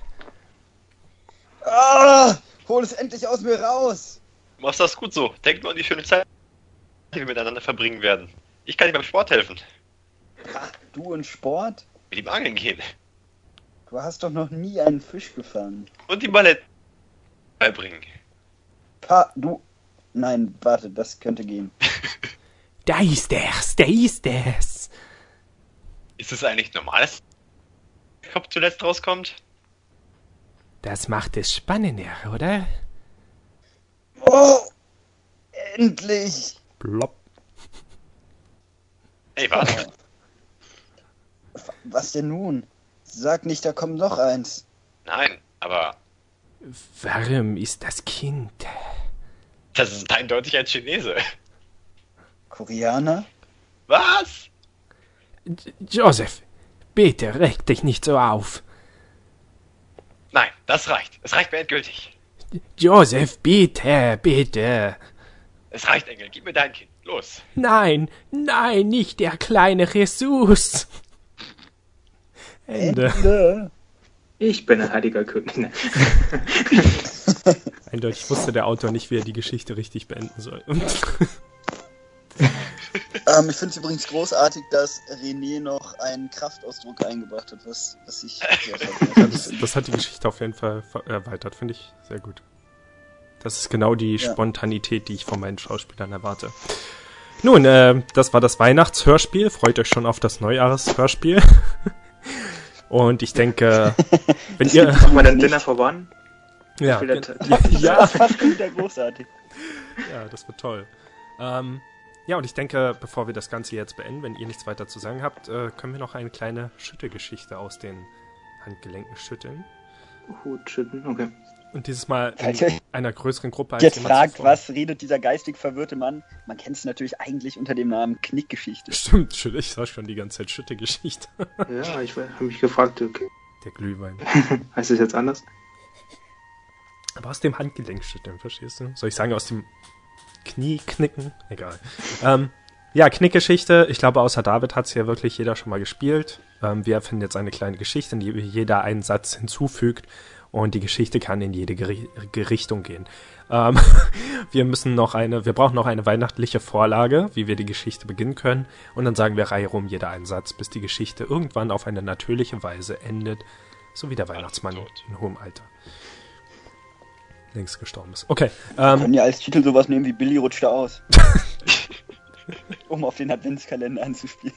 Ah, hol es endlich aus mir raus! Du machst das gut so. Denk nur an die schöne Zeit, die wir miteinander verbringen werden. Ich kann dir beim Sport helfen. Ha, du und Sport? Mit ihm angeln gehen. Du hast doch noch nie einen Fisch gefangen. Und die Ballett beibringen. Pa, du. Nein, warte, das könnte gehen. da ist es, da ist es. Ist es eigentlich normal, dass der Kopf zuletzt rauskommt? Das macht es spannender, oder? Oh! Endlich! Plopp. Ey, warte. Was denn nun? Sag nicht, da kommt noch eins. Nein, aber. Warum ist das Kind? Das ist eindeutig ein Chinese. Koreaner? Was? Joseph, bitte reg dich nicht so auf. Nein, das reicht. Es reicht mir endgültig. Joseph, bitte, bitte. Es reicht, Engel. Gib mir dein Kind. Los. Nein, nein, nicht der kleine Jesus. Ende. Ende. Ich bin ein heiliger König. Eindeutig wusste der Autor nicht, wie er die Geschichte richtig beenden soll. ähm, ich finde es übrigens großartig, dass René noch einen Kraftausdruck eingebracht hat, was, was ich das, das hat die Geschichte auf jeden Fall erweitert, finde ich sehr gut. Das ist genau die ja. Spontanität, die ich von meinen Schauspielern erwarte. Nun, äh, das war das Weihnachtshörspiel. Freut euch schon auf das Neujahreshörspiel. Und ich denke, wenn ihr. Mach mal dein Dinner for One. Ja, ja, ja. das fast wieder großartig. Ja, das wird toll. Ähm, ja, und ich denke, bevor wir das Ganze jetzt beenden, wenn ihr nichts weiter zu sagen habt, äh, können wir noch eine kleine Schüttelgeschichte aus den Handgelenken schütteln. Hut schütteln, okay. Und dieses Mal in einer größeren Gruppe als Jetzt fragt, zuvor. was redet dieser geistig verwirrte Mann? Man kennt es natürlich eigentlich unter dem Namen Knickgeschichte. Stimmt, ich sag schon die ganze Zeit Schüttegeschichte. ja, ich habe mich gefragt, okay. Der Glühwein. heißt es jetzt anders? Aber aus dem Handgelenk schütteln, verstehst du? Soll ich sagen, aus dem Knie knicken? Egal. ähm, ja, Knickgeschichte. Ich glaube, außer David hat es ja wirklich jeder schon mal gespielt. Ähm, wir erfinden jetzt eine kleine Geschichte, in die jeder einen Satz hinzufügt und die Geschichte kann in jede Geri Richtung gehen. Ähm, wir müssen noch eine, wir brauchen noch eine weihnachtliche Vorlage, wie wir die Geschichte beginnen können und dann sagen wir Reihe rum jeder einen Satz, bis die Geschichte irgendwann auf eine natürliche Weise endet, so wie der Weihnachtsmann in hohem Alter längst gestorben ist. Okay. Ähm, wir können ja als Titel sowas nehmen wie Billy rutscht da aus. um auf den Adventskalender anzuspielen.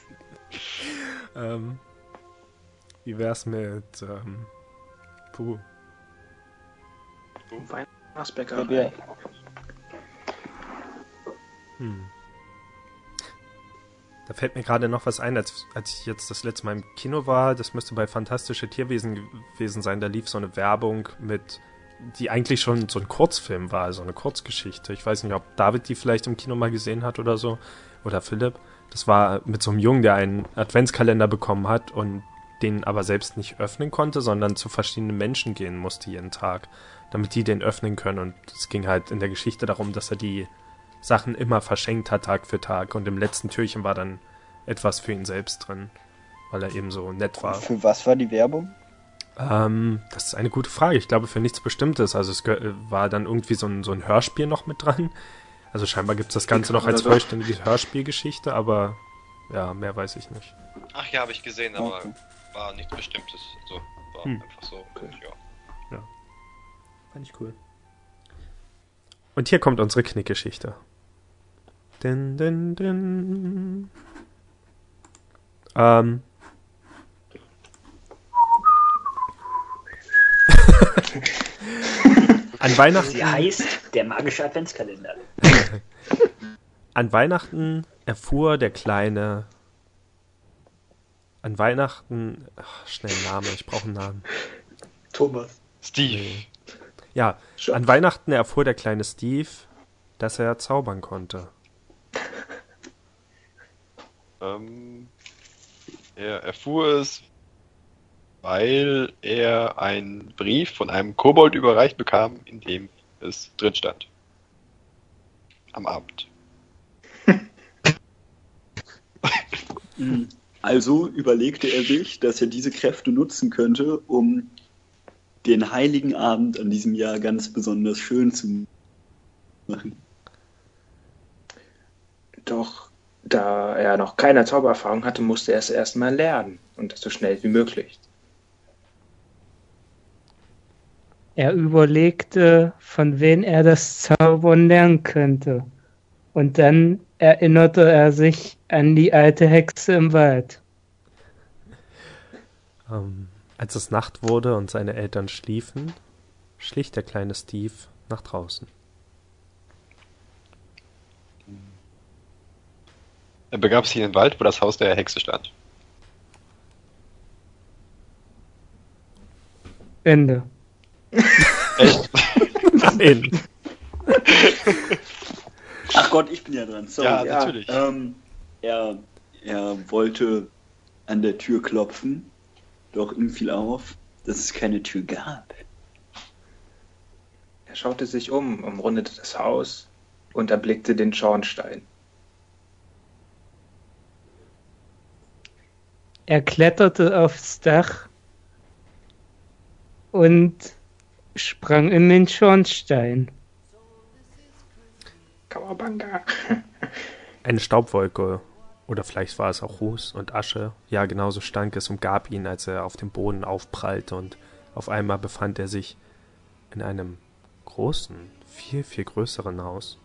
Ähm, wie wär's mit ähm, Puh, Weihnachtsbäckerei. Hm. Da fällt mir gerade noch was ein, als, als ich jetzt das letzte Mal im Kino war. Das müsste bei Fantastische Tierwesen gewesen sein. Da lief so eine Werbung mit die eigentlich schon so ein Kurzfilm war, so eine Kurzgeschichte. Ich weiß nicht, ob David die vielleicht im Kino mal gesehen hat oder so. Oder Philipp. Das war mit so einem Jungen, der einen Adventskalender bekommen hat und den aber selbst nicht öffnen konnte, sondern zu verschiedenen Menschen gehen musste jeden Tag, damit die den öffnen können. Und es ging halt in der Geschichte darum, dass er die Sachen immer verschenkt hat, Tag für Tag. Und im letzten Türchen war dann etwas für ihn selbst drin, weil er eben so nett war. Für was war die Werbung? Ähm, das ist eine gute Frage. Ich glaube, für nichts Bestimmtes. Also es war dann irgendwie so ein, so ein Hörspiel noch mit dran. Also scheinbar gibt es das Ganze noch als vollständige Hörspielgeschichte, aber ja, mehr weiß ich nicht. Ach ja, habe ich gesehen, aber okay. war nichts Bestimmtes. Also war hm. einfach so. Okay. Ja. ja. Fand ich cool. Und hier kommt unsere Knickgeschichte. Din, din, din. Ähm. An Weihnachten. Sie heißt der magische Adventskalender. An Weihnachten erfuhr der kleine. An Weihnachten. Ach, schnell Name, ich brauche einen Namen. Thomas. Steve. Ja, Schon. an Weihnachten erfuhr der kleine Steve, dass er zaubern konnte. Ähm, er erfuhr es, weil er einen Brief von einem Kobold überreicht bekam, in dem es drin stand. Am Abend. Also überlegte er sich, dass er diese Kräfte nutzen könnte, um den heiligen Abend an diesem Jahr ganz besonders schön zu machen. Doch da er noch keine Zaubererfahrung hatte, musste er es erstmal lernen und das so schnell wie möglich. Er überlegte, von wem er das Zaubern lernen könnte. Und dann erinnerte er sich an die alte Hexe im Wald. Ähm, als es Nacht wurde und seine Eltern schliefen, schlich der kleine Steve nach draußen. Er begab sich in den Wald, wo das Haus der Hexe stand. Ende. Echt? Nein. Ach Gott, ich bin ja dran. Sorry. Ja, natürlich. Ähm, er, er wollte an der Tür klopfen, doch ihm fiel auf, dass es keine Tür gab. Er schaute sich um, umrundete das Haus und erblickte den Schornstein. Er kletterte aufs Dach und sprang in den Schornstein. Kawabanga. Eine Staubwolke. Oder vielleicht war es auch Ruß und Asche. Ja, genauso stank es umgab ihn, als er auf dem Boden aufprallte und auf einmal befand er sich in einem großen, viel, viel größeren Haus.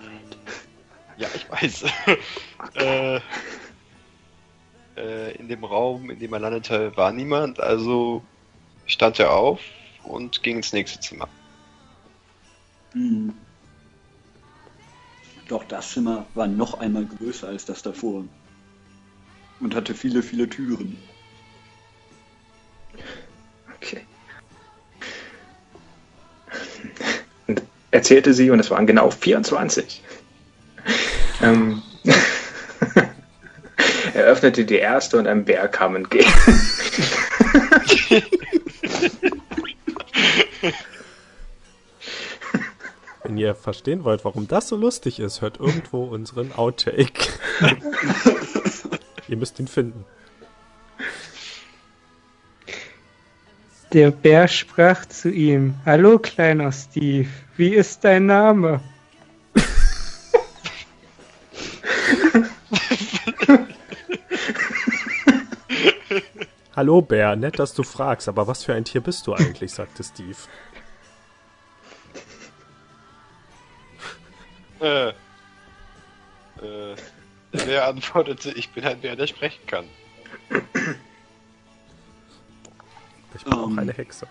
Ja, ich weiß. äh, äh, in dem Raum, in dem er landete, war niemand, also stand er auf und ging ins nächste Zimmer. Hm. Doch das Zimmer war noch einmal größer als das davor. Und hatte viele, viele Türen. Okay. Und erzählte sie, und es waren genau 24. Ähm, er öffnete die erste und ein Bär kam entgegen. Wenn ihr verstehen wollt, warum das so lustig ist, hört irgendwo unseren Outtake. ihr müsst ihn finden. Der Bär sprach zu ihm: Hallo, kleiner Steve, wie ist dein Name? Hallo Bär, nett, dass du fragst, aber was für ein Tier bist du eigentlich? sagte Steve. Äh, äh, der Bär antwortete, ich bin ein Bär, der sprechen kann. Ich bin um, auch ähm. eine Hexe.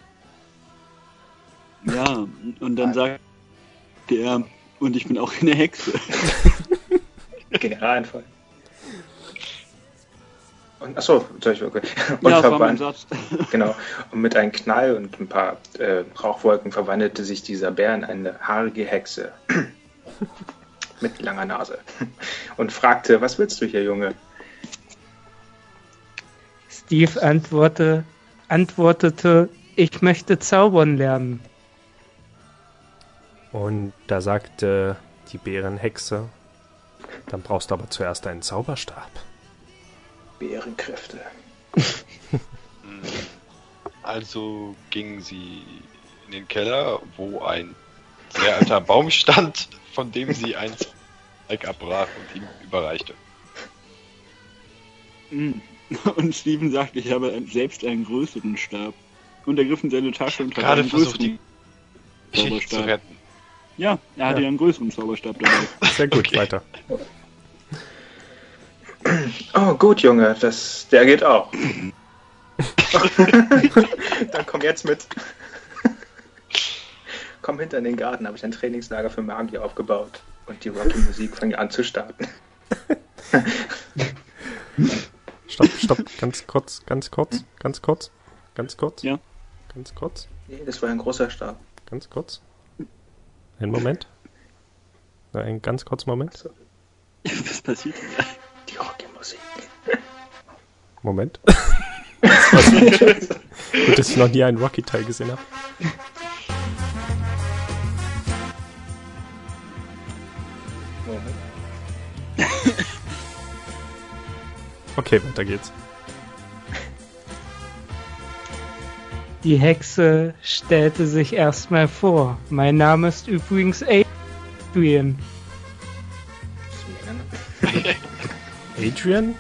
Ja, und dann sagt der, und ich bin auch eine Hexe. Generalfall. Und, achso, ich, okay. Und ja, verwandelt, genau. Und mit einem Knall und ein paar äh, Rauchwolken verwandelte sich dieser Bär in eine haarige Hexe. mit langer Nase. Und fragte, was willst du hier, Junge? Steve antworte, antwortete, ich möchte zaubern lernen. Und da sagte die Bärenhexe, dann brauchst du aber zuerst einen Zauberstab. Bärenkräfte. also gingen sie in den Keller, wo ein sehr alter Baum stand, von dem sie ein Zweig abbrach und ihm überreichte. Hm. Und Steven sagte, ich habe selbst einen größeren Stab. Und er griff in seine Tasche und hat gerade einen versucht, die Geschichte zu retten. Ja, er hatte ja einen größeren Zauberstab dabei. Sehr gut, okay. weiter. Oh, gut, Junge, das, der geht auch. Dann komm jetzt mit. komm hinter in den Garten, habe ich ein Trainingslager für Magier aufgebaut. Und die Rocky-Musik fängt an zu starten. stopp, stopp, ganz kurz, ganz kurz, ganz kurz, ganz kurz. Ja. Ganz kurz. Nee, das war ein großer Stab. Ganz kurz. Einen Moment. Ein ganz kurzer Moment. Was passiert denn? Rocky-Musik. Moment. Gut, dass ich noch nie einen Rocky-Teil gesehen habe. Okay, weiter geht's. Die Hexe stellte sich erstmal vor. Mein Name ist übrigens Adrian. Adrian?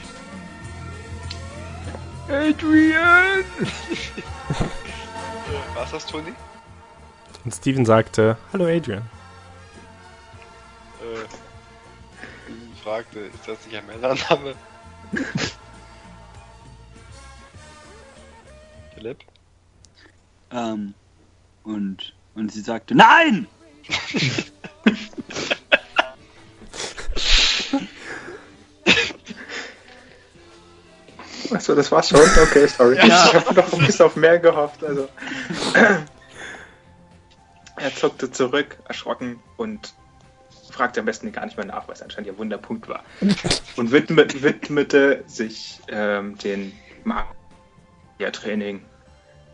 Adrian! Was das, Toni? Und Steven sagte, Hallo Adrian. Äh, fragte, ist das nicht ein Männername? Philipp? Ähm, und, und sie sagte, nein! Achso, das war's schon? Okay, sorry. Ja. Ich habe noch ein bisschen auf mehr gehofft. Also. er zuckte zurück, erschrocken und fragte am besten gar nicht mehr nach, was anscheinend ihr Wunderpunkt war. Und widmete, widmete sich ähm, den Magier-Training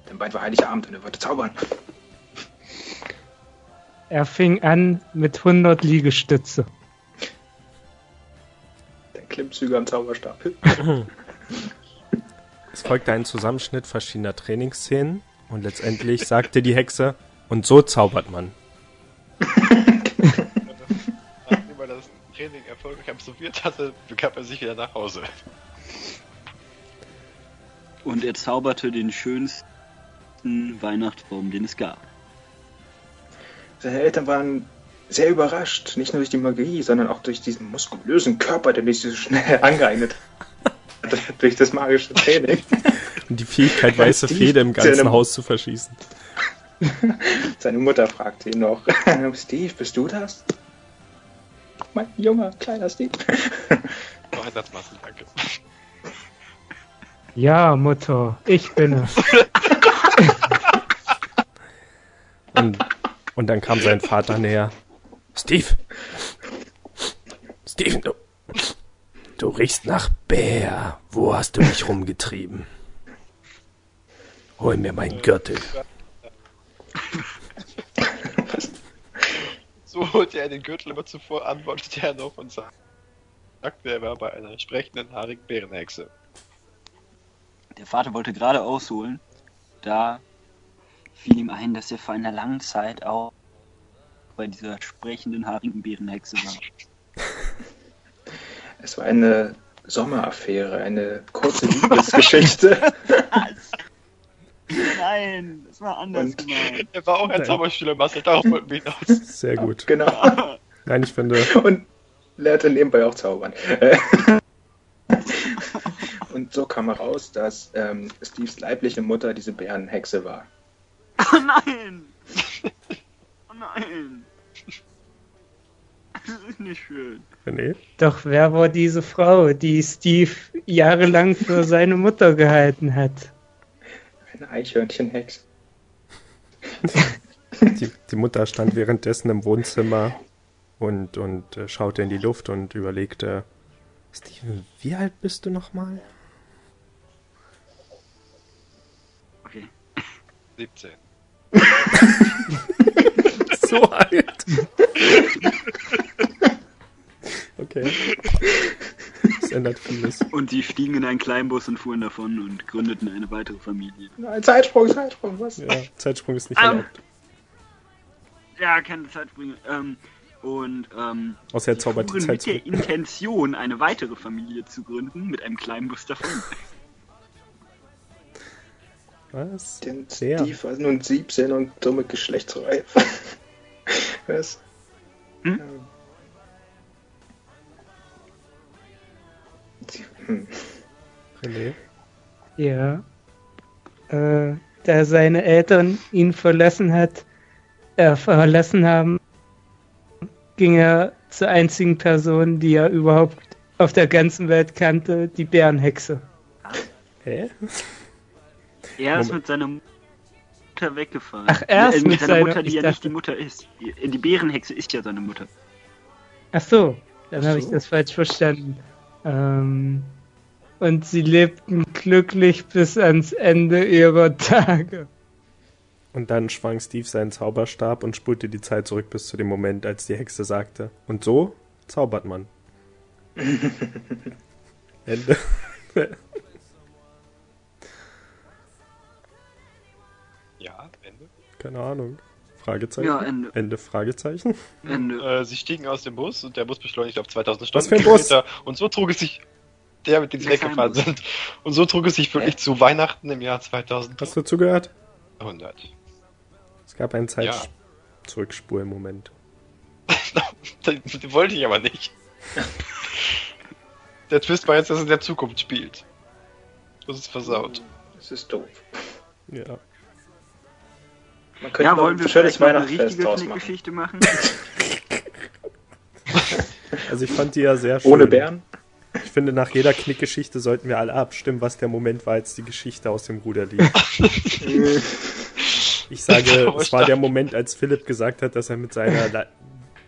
denn bald war Heiligabend und er wollte zaubern. Er fing an mit 100 Liegestütze. Der Klimmzüge am Zauberstab. es folgte ein Zusammenschnitt verschiedener Trainingsszenen und letztendlich sagte die Hexe, und so zaubert man. Nachdem er das Training erfolgreich absolviert hatte, begab er sich wieder nach Hause. Und er zauberte den schönsten schönsten Weihnachtsbaum, den es gab. Seine Eltern waren sehr überrascht, nicht nur durch die Magie, sondern auch durch diesen muskulösen Körper, der sich so schnell angeeignet hat, durch das magische Training. Und die Fähigkeit, weiße Fede im ganzen seine, Haus zu verschießen. Seine Mutter fragte ihn noch, Steve, bist du das? Mein junger, kleiner Steve. Noch ein Satz, Marcel, danke. Ja, Mutter, ich bin es. Und, und dann kam sein Vater näher. Steve! Steve, du, du riechst nach Bär. Wo hast du mich rumgetrieben? Hol mir meinen Gürtel. So holte er den Gürtel immer zuvor, antwortete er noch und sagte, er war bei einer sprechenden haarigen Bärenhexe. Der Vater wollte gerade ausholen, da fiel ihm ein, dass er vor einer langen Zeit auch bei dieser sprechenden haarigen Bärenhexe war. Es war eine Sommeraffäre, eine kurze Liebesgeschichte. Nein, das war anders Und gemeint. Er war auch ein Zauberschüler, Marcel, darauf wollten wir hinaus. Sehr gut. Genau. Nein, ich finde. Und lernte nebenbei auch zaubern. Und so kam heraus, dass ähm, Steves leibliche Mutter diese Bärenhexe war. Oh nein! Oh nein! Das ist nicht schön. Nee. Doch wer war diese Frau, die Steve jahrelang für seine Mutter gehalten hat? Eine Eichhörnchenhex. die, die Mutter stand währenddessen im Wohnzimmer und, und äh, schaute in die Luft und überlegte, Steven, wie alt bist du nochmal? Okay. 17. so alt. okay. Das ändert vieles. Und sie stiegen in einen Kleinbus und fuhren davon und gründeten eine weitere Familie. Nein, Zeitsprung, Zeitsprung, was? Ja, Zeitsprung ist nicht um, erlaubt. Ja, keine Zeitsprünge. Ähm, und ähm, Außer er zaubert die Zeit mit der Intention, eine weitere Familie zu gründen, mit einem kleinen Bus davon. Was? Den Steve war nun 17 und dumme Geschlechtsreif. Was? Hm? Hm. René? Ja. Äh, da seine Eltern ihn verlassen hat, äh, verlassen haben, ging er zur einzigen Person, die er überhaupt auf der ganzen Welt kannte, die Bärenhexe. Hä? Er ist mit seiner Mutter weggefahren. Ach, er ist äh, mit, mit seiner, seiner Mutter, die ja dachte... nicht die Mutter ist. Die, die Bärenhexe ist ja seine Mutter. Ach so, dann habe ich das falsch verstanden. Ähm, und sie lebten glücklich bis ans Ende ihrer Tage. Und dann schwang Steve seinen Zauberstab und spulte die Zeit zurück bis zu dem Moment, als die Hexe sagte. Und so zaubert man. Ende. ja, Ende. Keine Ahnung. Fragezeichen? Ja, Ende. Ende, Fragezeichen? Ende. Äh, sie stiegen aus dem Bus und der Bus beschleunigte auf 2000 Stundenkilometer. Und so trug es sich, der mit dem sie weggefahren sind. Und so trug es sich wirklich zu Weihnachten im Jahr 2000. Hast du zugehört? 100. Es gab einen Zeit-Zurückspur-Moment. den wollte ich aber nicht. der Twist war jetzt, dass er in der Zukunft spielt. Das ist versaut. Das ist doof. Ja. Man könnte ja, wollen wir vielleicht mal eine richtige Geschichte machen? also ich fand die ja sehr schön. Ohne Bären? Ich finde, nach jeder Knickgeschichte sollten wir alle abstimmen, was der Moment war, als die Geschichte aus dem Ruder lief. Ich sage, es war der Moment, als Philipp gesagt hat, dass er mit seiner,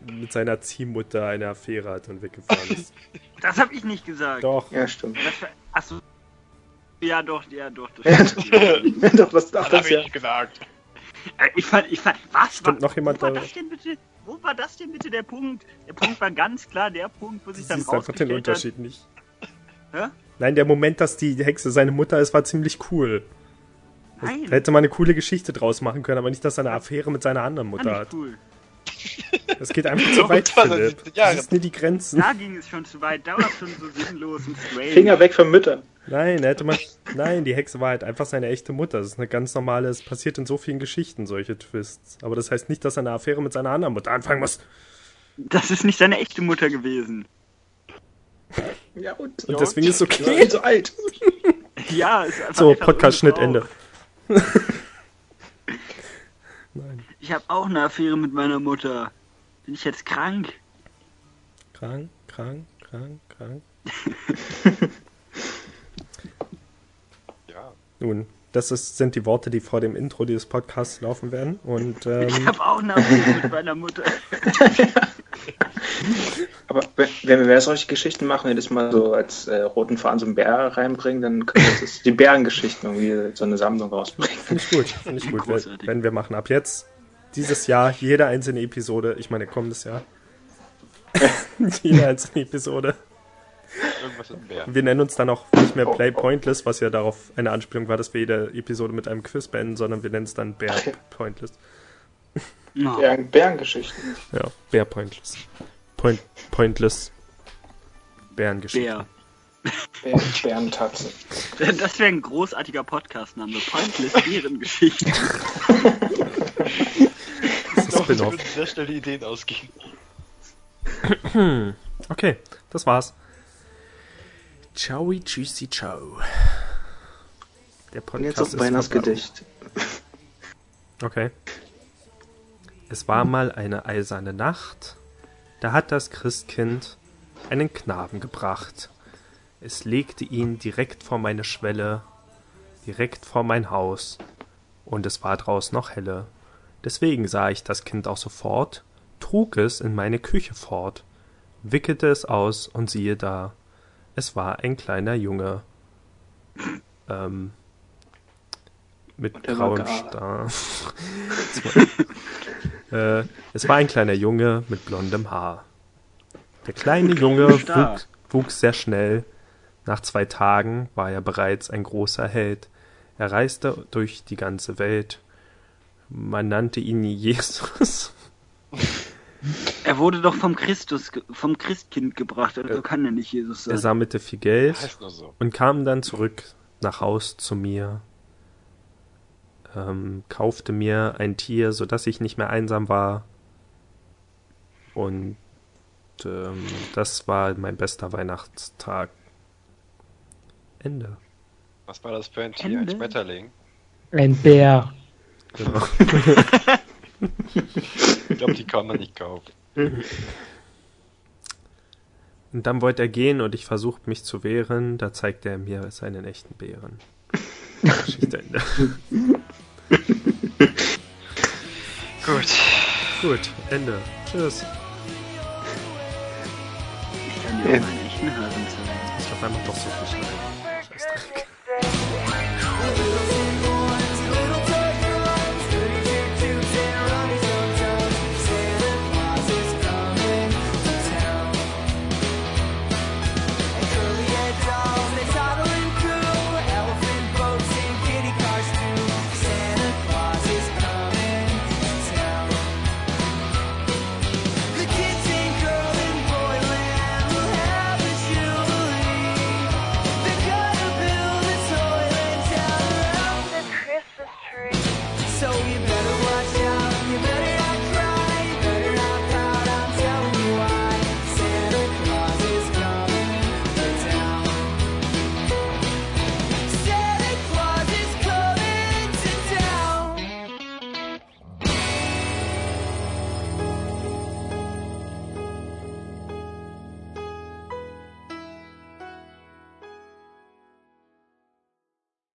mit seiner Ziehmutter eine Affäre hat und weggefahren ist. Das habe ich nicht gesagt. Doch. Ja, stimmt. achso. Ja, doch, ja, doch. Das ja, doch, das, das, das habe ja. ich gesagt. Äh, ich fand, ich fand, was? Stimmt noch jemand wo war das denn bitte? Wo war das denn bitte der Punkt? Der Punkt war ganz klar der Punkt, wo sich dann rausgestellt einfach den Unterschied hat. nicht. Hä? Nein, der Moment, dass die Hexe seine Mutter ist, war ziemlich cool. Nein. Da hätte man eine coole Geschichte draus machen können, aber nicht, dass er eine Affäre mit seiner anderen Mutter hat. Cool. Das geht einfach zu weit, Philipp. Das sind nie die Grenzen. Da ging es schon zu weit, da war es schon so sinnlos und strange. Finger weg von Müttern. Nein, hätte man. Nein, die Hexe war halt einfach seine echte Mutter. Das ist eine ganz normale, es passiert in so vielen Geschichten, solche Twists. Aber das heißt nicht, dass er eine Affäre mit seiner anderen Mutter anfangen muss. Das ist nicht seine echte Mutter gewesen. Ja, und, und deswegen ist es okay. Ja, so alt. ja, ist einfach So, Podcast-Schnitt Ende. Nein. Ich habe auch eine Affäre mit meiner Mutter. Bin ich jetzt krank? Krank, krank, krank, krank. ja. Nun, das ist, sind die Worte, die vor dem Intro dieses Podcasts laufen werden. Und, ähm, ich habe auch eine Affäre mit meiner Mutter. Aber wenn wir solche Geschichten machen, wenn wir das mal so als äh, roten Faden so einen Bär reinbringen, dann können wir das, die Bärengeschichten irgendwie so eine Sammlung rausbringen. Finde ich gut, finde ich gut. Wenn, wenn wir machen ab jetzt, dieses Jahr, jede einzelne Episode, ich meine kommendes Jahr, jede einzelne Episode. Wir nennen uns dann auch nicht mehr Play Pointless, was ja darauf eine Anspielung war, dass wir jede Episode mit einem Quiz beenden, sondern wir nennen es dann Bear Pointless. Bären, Bärengeschichten. Ja, Bear Pointless. Point, pointless Bärengeschichte. Bär. Bärentatze. Das wäre ein großartiger Podcast-Name. Pointless Bärengeschichte. Spin-off. Sehr schnell die Ideen ausgehen. Okay, das war's. Ciao, tschüssi, ciao. Der Podcast jetzt ist Weihnachtsgedicht. Okay. Es war mal eine eiserne Nacht Da hat das Christkind einen Knaben gebracht. Es legte ihn direkt vor meine Schwelle, direkt vor mein Haus, und es war draußen noch helle. Deswegen sah ich das Kind auch sofort, trug es in meine Küche fort, wickelte es aus und siehe da, es war ein kleiner Junge. Ähm, mit grauem Star. äh, es war ein kleiner Junge mit blondem Haar. Der kleine Junge wuchs, wuchs sehr schnell. Nach zwei Tagen war er bereits ein großer Held. Er reiste durch die ganze Welt. Man nannte ihn Jesus. Er wurde doch vom Christus, vom Christkind gebracht, also kann er nicht Jesus sein. Er sammelte viel Geld so. und kam dann zurück nach Haus zu mir. Ähm, kaufte mir ein Tier, sodass ich nicht mehr einsam war. Und ähm, das war mein bester Weihnachtstag. Ende. Was war das für ein Tier? Ende? Ein Schmetterling? Ein Bär. Genau. ich glaube, die kann man nicht kaufen. Und dann wollte er gehen und ich versuchte mich zu wehren. Da zeigte er mir seinen echten Bären. Geschichte Ende. Gut. Gut, Ende. Tschüss. Ich kann dir auch meinen echten Haaren zeigen. Ich glaube, einfach doch so viel schneiden.